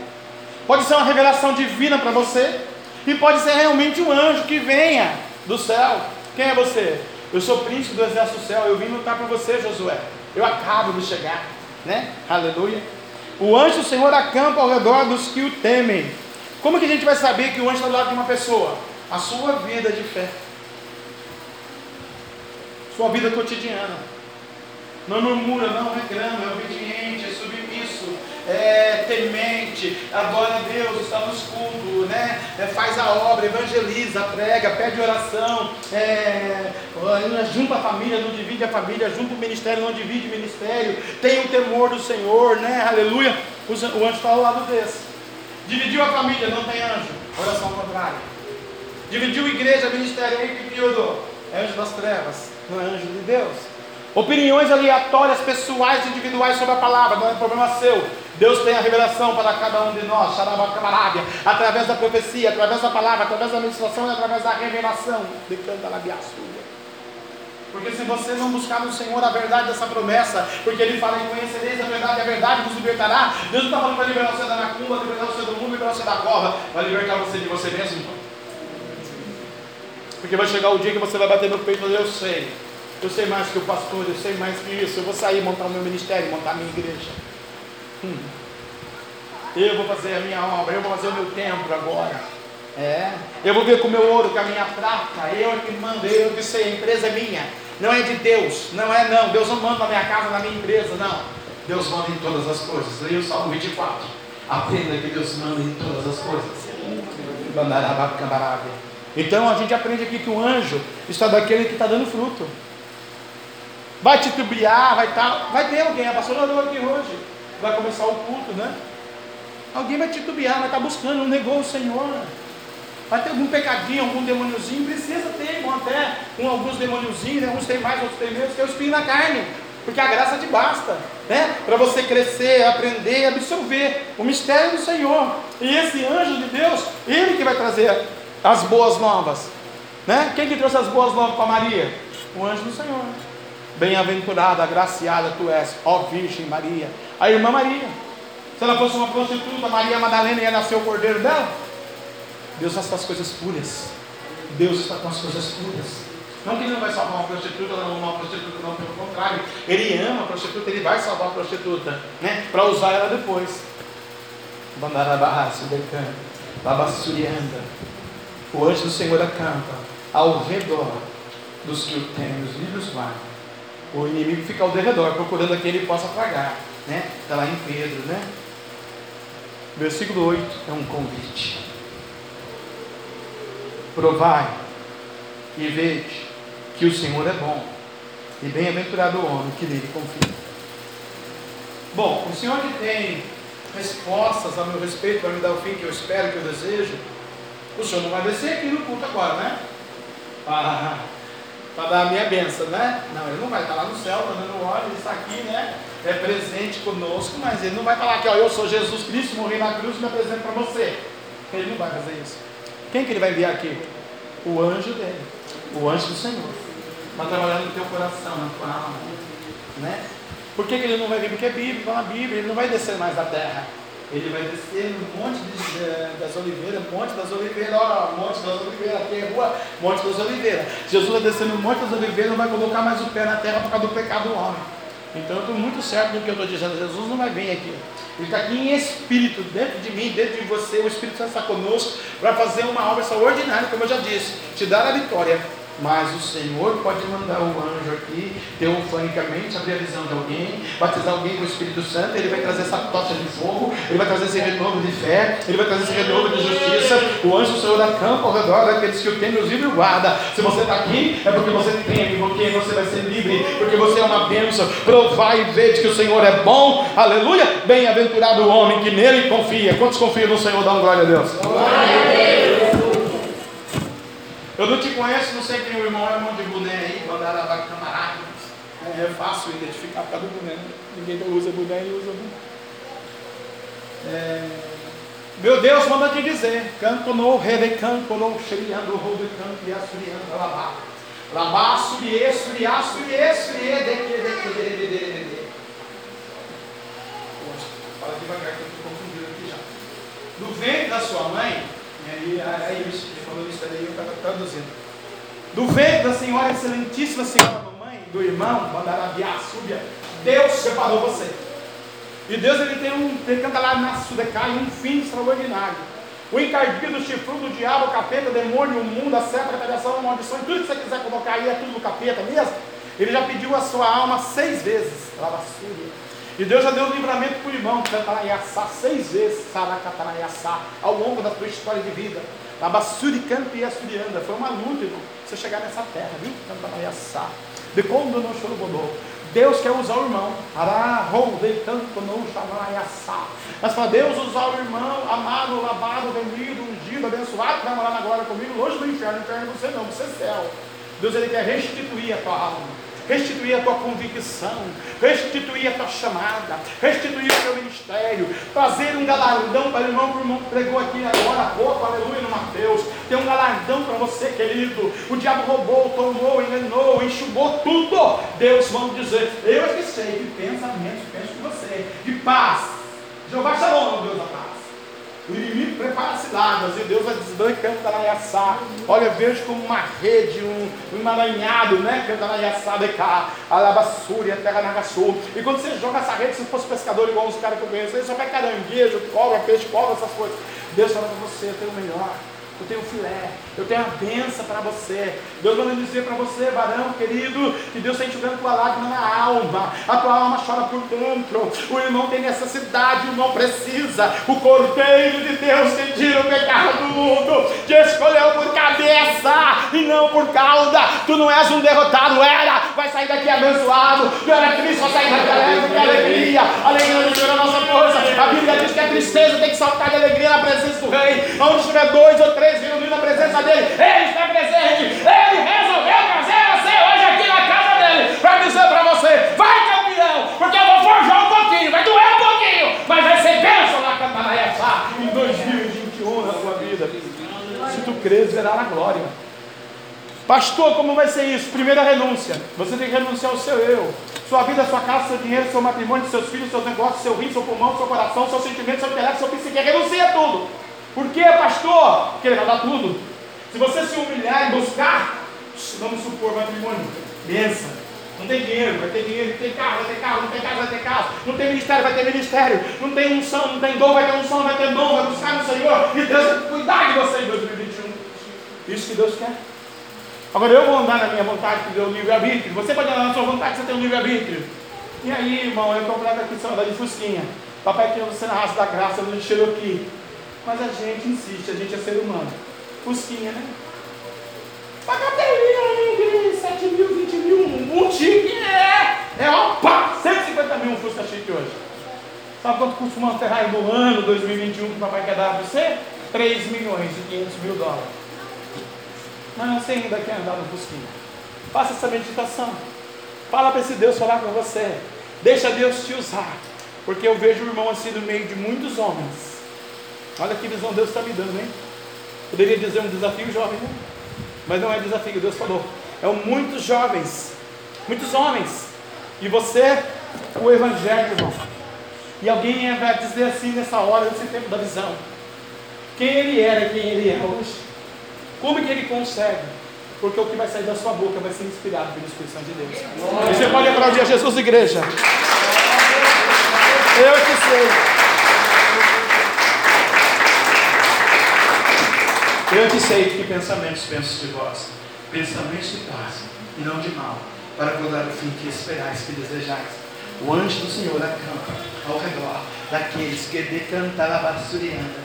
pode ser uma revelação divina para você, e pode ser realmente um anjo que venha do céu. Quem é você? Eu sou príncipe do exército do céu. Eu vim lutar por você, Josué. Eu acabo de chegar, né? Aleluia. O anjo do Senhor acampa ao redor dos que o temem. Como que a gente vai saber que o anjo está do lado de uma pessoa? A sua vida de fé. Sua vida cotidiana. Não murmura, não reclama, é obediente, é submisso, é temente, adora a Deus, está no escudo, né? É, faz a obra, evangeliza, prega, pede oração, é, junta a família, não divide a família, junta o ministério, não divide o ministério, tem o temor do Senhor, né? Aleluia. O anjo está ao lado desse. Dividiu a família, não tem anjo. Oração contrária. Dividiu igreja, ministério, aí que? É anjo das trevas, não é anjo de Deus. Opiniões aleatórias, pessoais, individuais sobre a palavra, não é problema seu. Deus tem a revelação para cada um de nós, através da profecia, através da palavra, através da administração e através da revelação. Decanta labiaçuda. Porque se você não buscar no Senhor a verdade dessa promessa, porque Ele fala em conhecereis a verdade, a verdade vos libertará. Deus não está falando para libertar você da macumba, libertar você do mundo, libertar você da cova, vai libertar você de você mesmo. Porque vai chegar o dia que você vai bater no peito e eu sei, eu sei mais que o pastor, eu sei mais que isso, eu vou sair montar o meu ministério, montar a minha igreja. Hum. Eu vou fazer a minha obra, eu vou fazer o meu templo agora. É. Eu vou ver com o meu ouro, com a minha prata, eu é que mando, eu que sei, a empresa é minha. Não é de Deus, não é não. Deus não manda na minha casa, na minha empresa, não. Deus manda em todas as coisas. Leia o Salmo 24. Aprenda que Deus manda em todas as coisas. Então a gente aprende aqui que o anjo está daquele que está dando fruto. Vai titubear, vai estar. Tá, vai ter alguém, a pastora aqui hoje. Vai começar o culto, né? Alguém vai titubear, vai estar tá buscando, não negou o Senhor. Vai ter algum pecadinho, algum demôniozinho, precisa ter, com até com alguns demôniozinhos, né? uns tem mais, outros tem menos, é o espinho na carne, porque a graça te basta, né? Para você crescer, aprender, absorver o mistério do Senhor. E esse anjo de Deus, ele que vai trazer as boas novas, né? Quem que trouxe as boas novas para Maria? O anjo do Senhor. Bem-aventurada, agraciada tu és, ó Virgem Maria, a irmã Maria. Se ela fosse uma prostituta, Maria Madalena ia nascer o cordeiro dela? Deus está com as coisas puras. Deus está com as coisas puras. Não que ele não vai salvar uma prostituta, não uma prostituta, não, pelo contrário. Ele ama a prostituta, ele vai salvar a prostituta, né? Para usar ela depois. Bandarabarraço. O anjo do Senhor acampa ao redor dos que o temem, os livros guardam. O inimigo fica ao redor, procurando a quem ele possa tragar. Né? Está lá em Pedro, né? Versículo 8 é um convite. Provai e vede que o Senhor é bom, e bem-aventurado o homem que nele confia. Bom, o Senhor que tem respostas a meu respeito para me dar o fim que eu espero, que eu desejo, o Senhor não vai descer aqui no culto agora, né? Para, para dar a minha benção, né? Não, ele não vai estar lá no céu, dando óleo, ele está aqui, né? É presente conosco, mas ele não vai falar que ó, eu sou Jesus Cristo, morri na cruz e me apresento para você. Ele não vai fazer isso. Quem que ele vai enviar aqui? O anjo dele, o anjo do Senhor. Vai trabalhar no teu coração, na tua alma. Né? Por que, que ele não vai vir? Porque é Bíblia, fala a Bíblia, ele não vai descer mais da terra. Ele vai descer no Monte de, das Oliveiras, Monte das Oliveiras, Monte das Oliveiras, aqui é rua, Monte das Oliveiras. Jesus vai descer no Monte das Oliveiras, não vai colocar mais o pé na terra por causa do pecado do homem. Então eu estou muito certo do que eu estou dizendo. Jesus não vai vir aqui. Ele está aqui em espírito, dentro de mim, dentro de você. O Espírito Santo está conosco para fazer uma obra extraordinária, como eu já disse, te dar a vitória mas o Senhor pode mandar o anjo aqui, teofanicamente, abrir a visão de alguém, batizar alguém com o Espírito Santo, ele vai trazer essa tocha de fogo, ele vai trazer esse renovo de fé, ele vai trazer esse renovo de justiça. O anjo do Senhor acampa ao redor daqueles que o temem, os livre guarda. Se você está aqui, é porque você teme, porque você vai ser livre, porque você é uma bênção. Provai e vede que o Senhor é bom, aleluia. Bem-aventurado o homem que nele confia. Quantos confiam no Senhor? Dá um glória a Deus. Glória a Deus. Eu não te conheço, não sei quem o irmão é mão de boné aí, mandar camarada. É, é fácil identificar por causa do boné. Né? Ninguém usa boné e usa boné. É, meu Deus manda te dizer, canto no redecanto, no xeriando, rodecanto, e assuriando, labá. Labá, surie, suria, surie, surie, de de que, de de de de Fala devagar que eu estou confundido aqui já. Do ventre da sua mãe, e aí, aí isso, ele falou isso aí, eu estava traduzindo. Do ventre da Senhora Excelentíssima Senhora Mamãe, do irmão, Mandarabiá, Súbia, Deus separou você. E Deus ele tem um, ele canta lá na um fim extraordinário. O encardido, o chifrudo, o diabo, o capeta, o demônio, o mundo, a sepa, a radiação, a maldição, tudo que você quiser colocar aí é tudo do capeta mesmo. Ele já pediu a sua alma seis vezes, Lavassúria. E Deus já deu livramento para o irmão, Cantaraiaçá, seis vezes, Saracataraiaçá, ao longo da tua história de vida. Abassuri canto e Asturianda. Foi uma luta, irmão, você chegar nessa terra, viu? Cantaraiaçá. De quando não chorou Deus quer usar o irmão. Mas para Deus usar o irmão, amado, lavado, vendido, ungido, abençoado, que vai morar na glória comigo, longe do inferno, inferno é você não, você é céu. Deus ele quer restituir a tua alma restituir a tua convicção, restituir a tua chamada, restituir o teu ministério, trazer um galardão para o irmão que o irmão pregou aqui agora há pouco, aleluia, no Mateus. Tem um galardão para você, querido. O diabo roubou, tomou, enganou, enxugou tudo. Deus vamos dizer, eu é que sei de pensamentos, penso com você, de paz. Jeová Shalom, Deus da paz. O inimigo prepara ciladas e Deus vai desbancando Canaiaçá. Olha, vejo como uma rede, um, um emaranhado, né? De cá, Alabassúria, Terra Nagaçu. E quando você joga essa rede, se fosse pescador igual os caras que eu conheço, ele só vai caranguejo, cobra, peixe, cobra, essas coisas. Deus fala para você, tenho o melhor eu tenho filé, eu tenho a benção para você. Deus manda dizer para você, varão querido, que Deus está enxugando tua lágrima na alma, a tua alma chora por dentro. O irmão tem necessidade, o irmão precisa. O Cordeiro de Deus que tira o pecado do mundo, e não por cauda. Tu não és um derrotado, era, vai sair daqui abençoado. Tu era triste, vai sair daqui alegre, que alegria. Alegria de Deus é a nossa força. A Bíblia diz que a tristeza tem que saltar de alegria na presença do Rei. Onde estiver dois ou três reunidos na presença dele, ele está presente, ele resolveu trazer você hoje aqui na casa dele, para dizer para você, vai campeão, porque eu vou forjar um pouquinho, vai doer um pouquinho, mas vai ser bênção lá Cantaraiaçá em 2021 na sua vida. Se tu crês, verá na glória. Pastor, como vai ser isso? Primeira renúncia. Você tem que renunciar ao seu eu. Sua vida, sua casa, seu dinheiro, seu matrimônio, seus filhos, seus negócios, seu rim, seu pulmão, seu coração, seu sentimento, seu intelecto, seu psique. Renuncia tudo. Por que, pastor? Porque ele vai dar tudo. Se você se humilhar e buscar, vamos supor, matrimônio, benção. Não tem dinheiro, vai ter dinheiro, não tem carro, vai ter carro, não tem casa, vai ter casa, não tem ministério, vai ter ministério, não tem unção, não tem dom, vai ter unção, vai ter dom, vai buscar no Senhor, e Deus vai cuidar de você em 2021. Isso que Deus quer. Agora eu vou andar na minha vontade, que deu o livre-arbítrio. Você pode andar na sua vontade, você tem um livre-arbítrio. E aí, irmão, eu comprava aqui só de Fusquinha. Papai queria você na raça da graça, no Cherokee. Mas a gente insiste, a gente é ser humano. Fusquinha, né? Paga telinha de 7 mil, 20 mil, um chique é, é pá, 150 mil um Fusca chique hoje. Sabe quanto custa uma Ferrari do ano 2021 que o papai quer dar para você? 3 milhões e 500 mil dólares. Mas você ainda quer andar no Fusquinha. Faça essa meditação. Fala para esse Deus falar com você. Deixa Deus te usar. Porque eu vejo o irmão assim no meio de muitos homens Olha que visão Deus está me dando, hein? Poderia dizer um desafio jovem, né? Mas não é desafio, Deus falou. É muitos jovens, muitos homens. E você, o Evangelho, irmão. E alguém vai dizer assim nessa hora, nesse tempo da visão. Quem ele era e quem ele é hoje. Como que ele consegue? Porque o que vai sair da sua boca vai ser inspirado pela Espírito Santo de Deus. E você pode aplaudir a Jesus, igreja. Eu que sei. Eu que sei que pensamentos penso de vós, pensamentos de paz e não de mal, para vos dar o fim que esperais, que desejais. O anjo do Senhor acampa ao redor daqueles que decantam a bassuriana,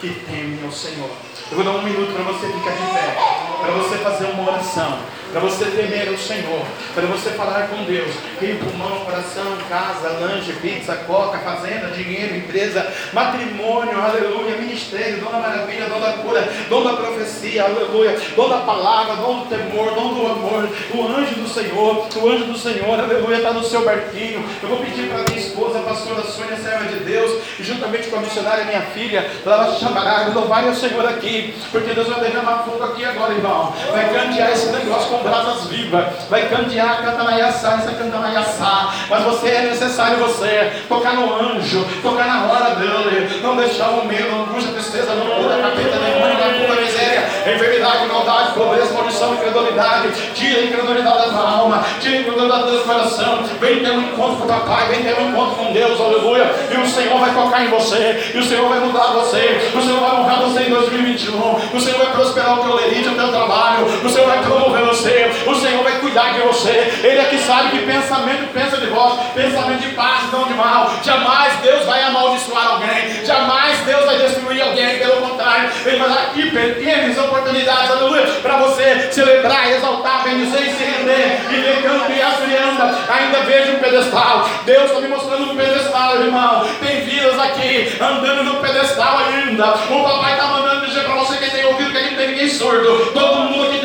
que temem ao Senhor. Eu vou dar um minuto para você ficar de pé, para você fazer uma oração para você temer o Senhor, para você falar com Deus. Rio, pulmão, coração, casa, lanche, pizza, coca, fazenda, dinheiro, empresa, matrimônio, aleluia, ministério, dom da maravilha, dom da cura, dom da profecia, aleluia, dom da palavra, dom do temor, dom do amor, o anjo do Senhor, o anjo do Senhor, aleluia, está no seu barquinho. Eu vou pedir para minha esposa, a pastora Sônia, serva de Deus, juntamente com a missionária, minha filha, ela chamará, louvarem o Senhor aqui, porque Deus vai derramar fogo aqui agora, irmão. Vai cantear esse negócio com brasas vivas, vai candear, canta na iaçá, essa canta na iaçá, mas você é necessário você tocar no anjo, tocar na hora dele, não deixar o medo, angústia, tristeza, loucura, capeta, demônio, culpa, miséria, enfermidade, maldade, pobreza, maldição, incredulidade, tira a incredulidade da alma, tira a incredulidade do coração, vem ter um encontro com o teu pai, vem ter um encontro com Deus, aleluia, e o Senhor vai tocar em você, e o Senhor vai mudar você, o Senhor vai honrar você em 2021, o Senhor vai prosperar o teu lerite, o teu trabalho, o Senhor vai promover você você, o Senhor vai cuidar de você. Ele é que sabe que pensamento pensa de vós, pensamento de paz, não de mal. Jamais Deus vai amaldiçoar alguém, jamais Deus vai destruir alguém, pelo contrário, Ele vai dar hiper, oportunidades, aleluia, para você celebrar, exaltar, bendizer e se render, e ver canto e anda. Ainda vejo um pedestal, Deus está me mostrando um pedestal, irmão. Tem vidas aqui andando no pedestal ainda. O papai está mandando dizer para você que tem ouvido que aqui não tem ninguém surdo. Todo mundo que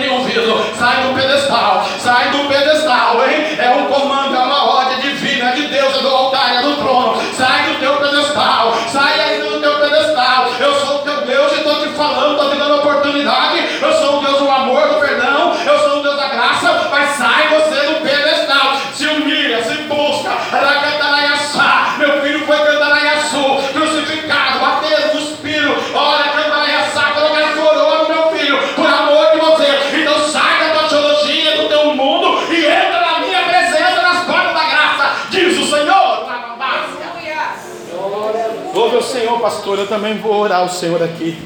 sai do pedestal, sai do pedestal, hein? É um comando, eu também vou orar ao Senhor aqui.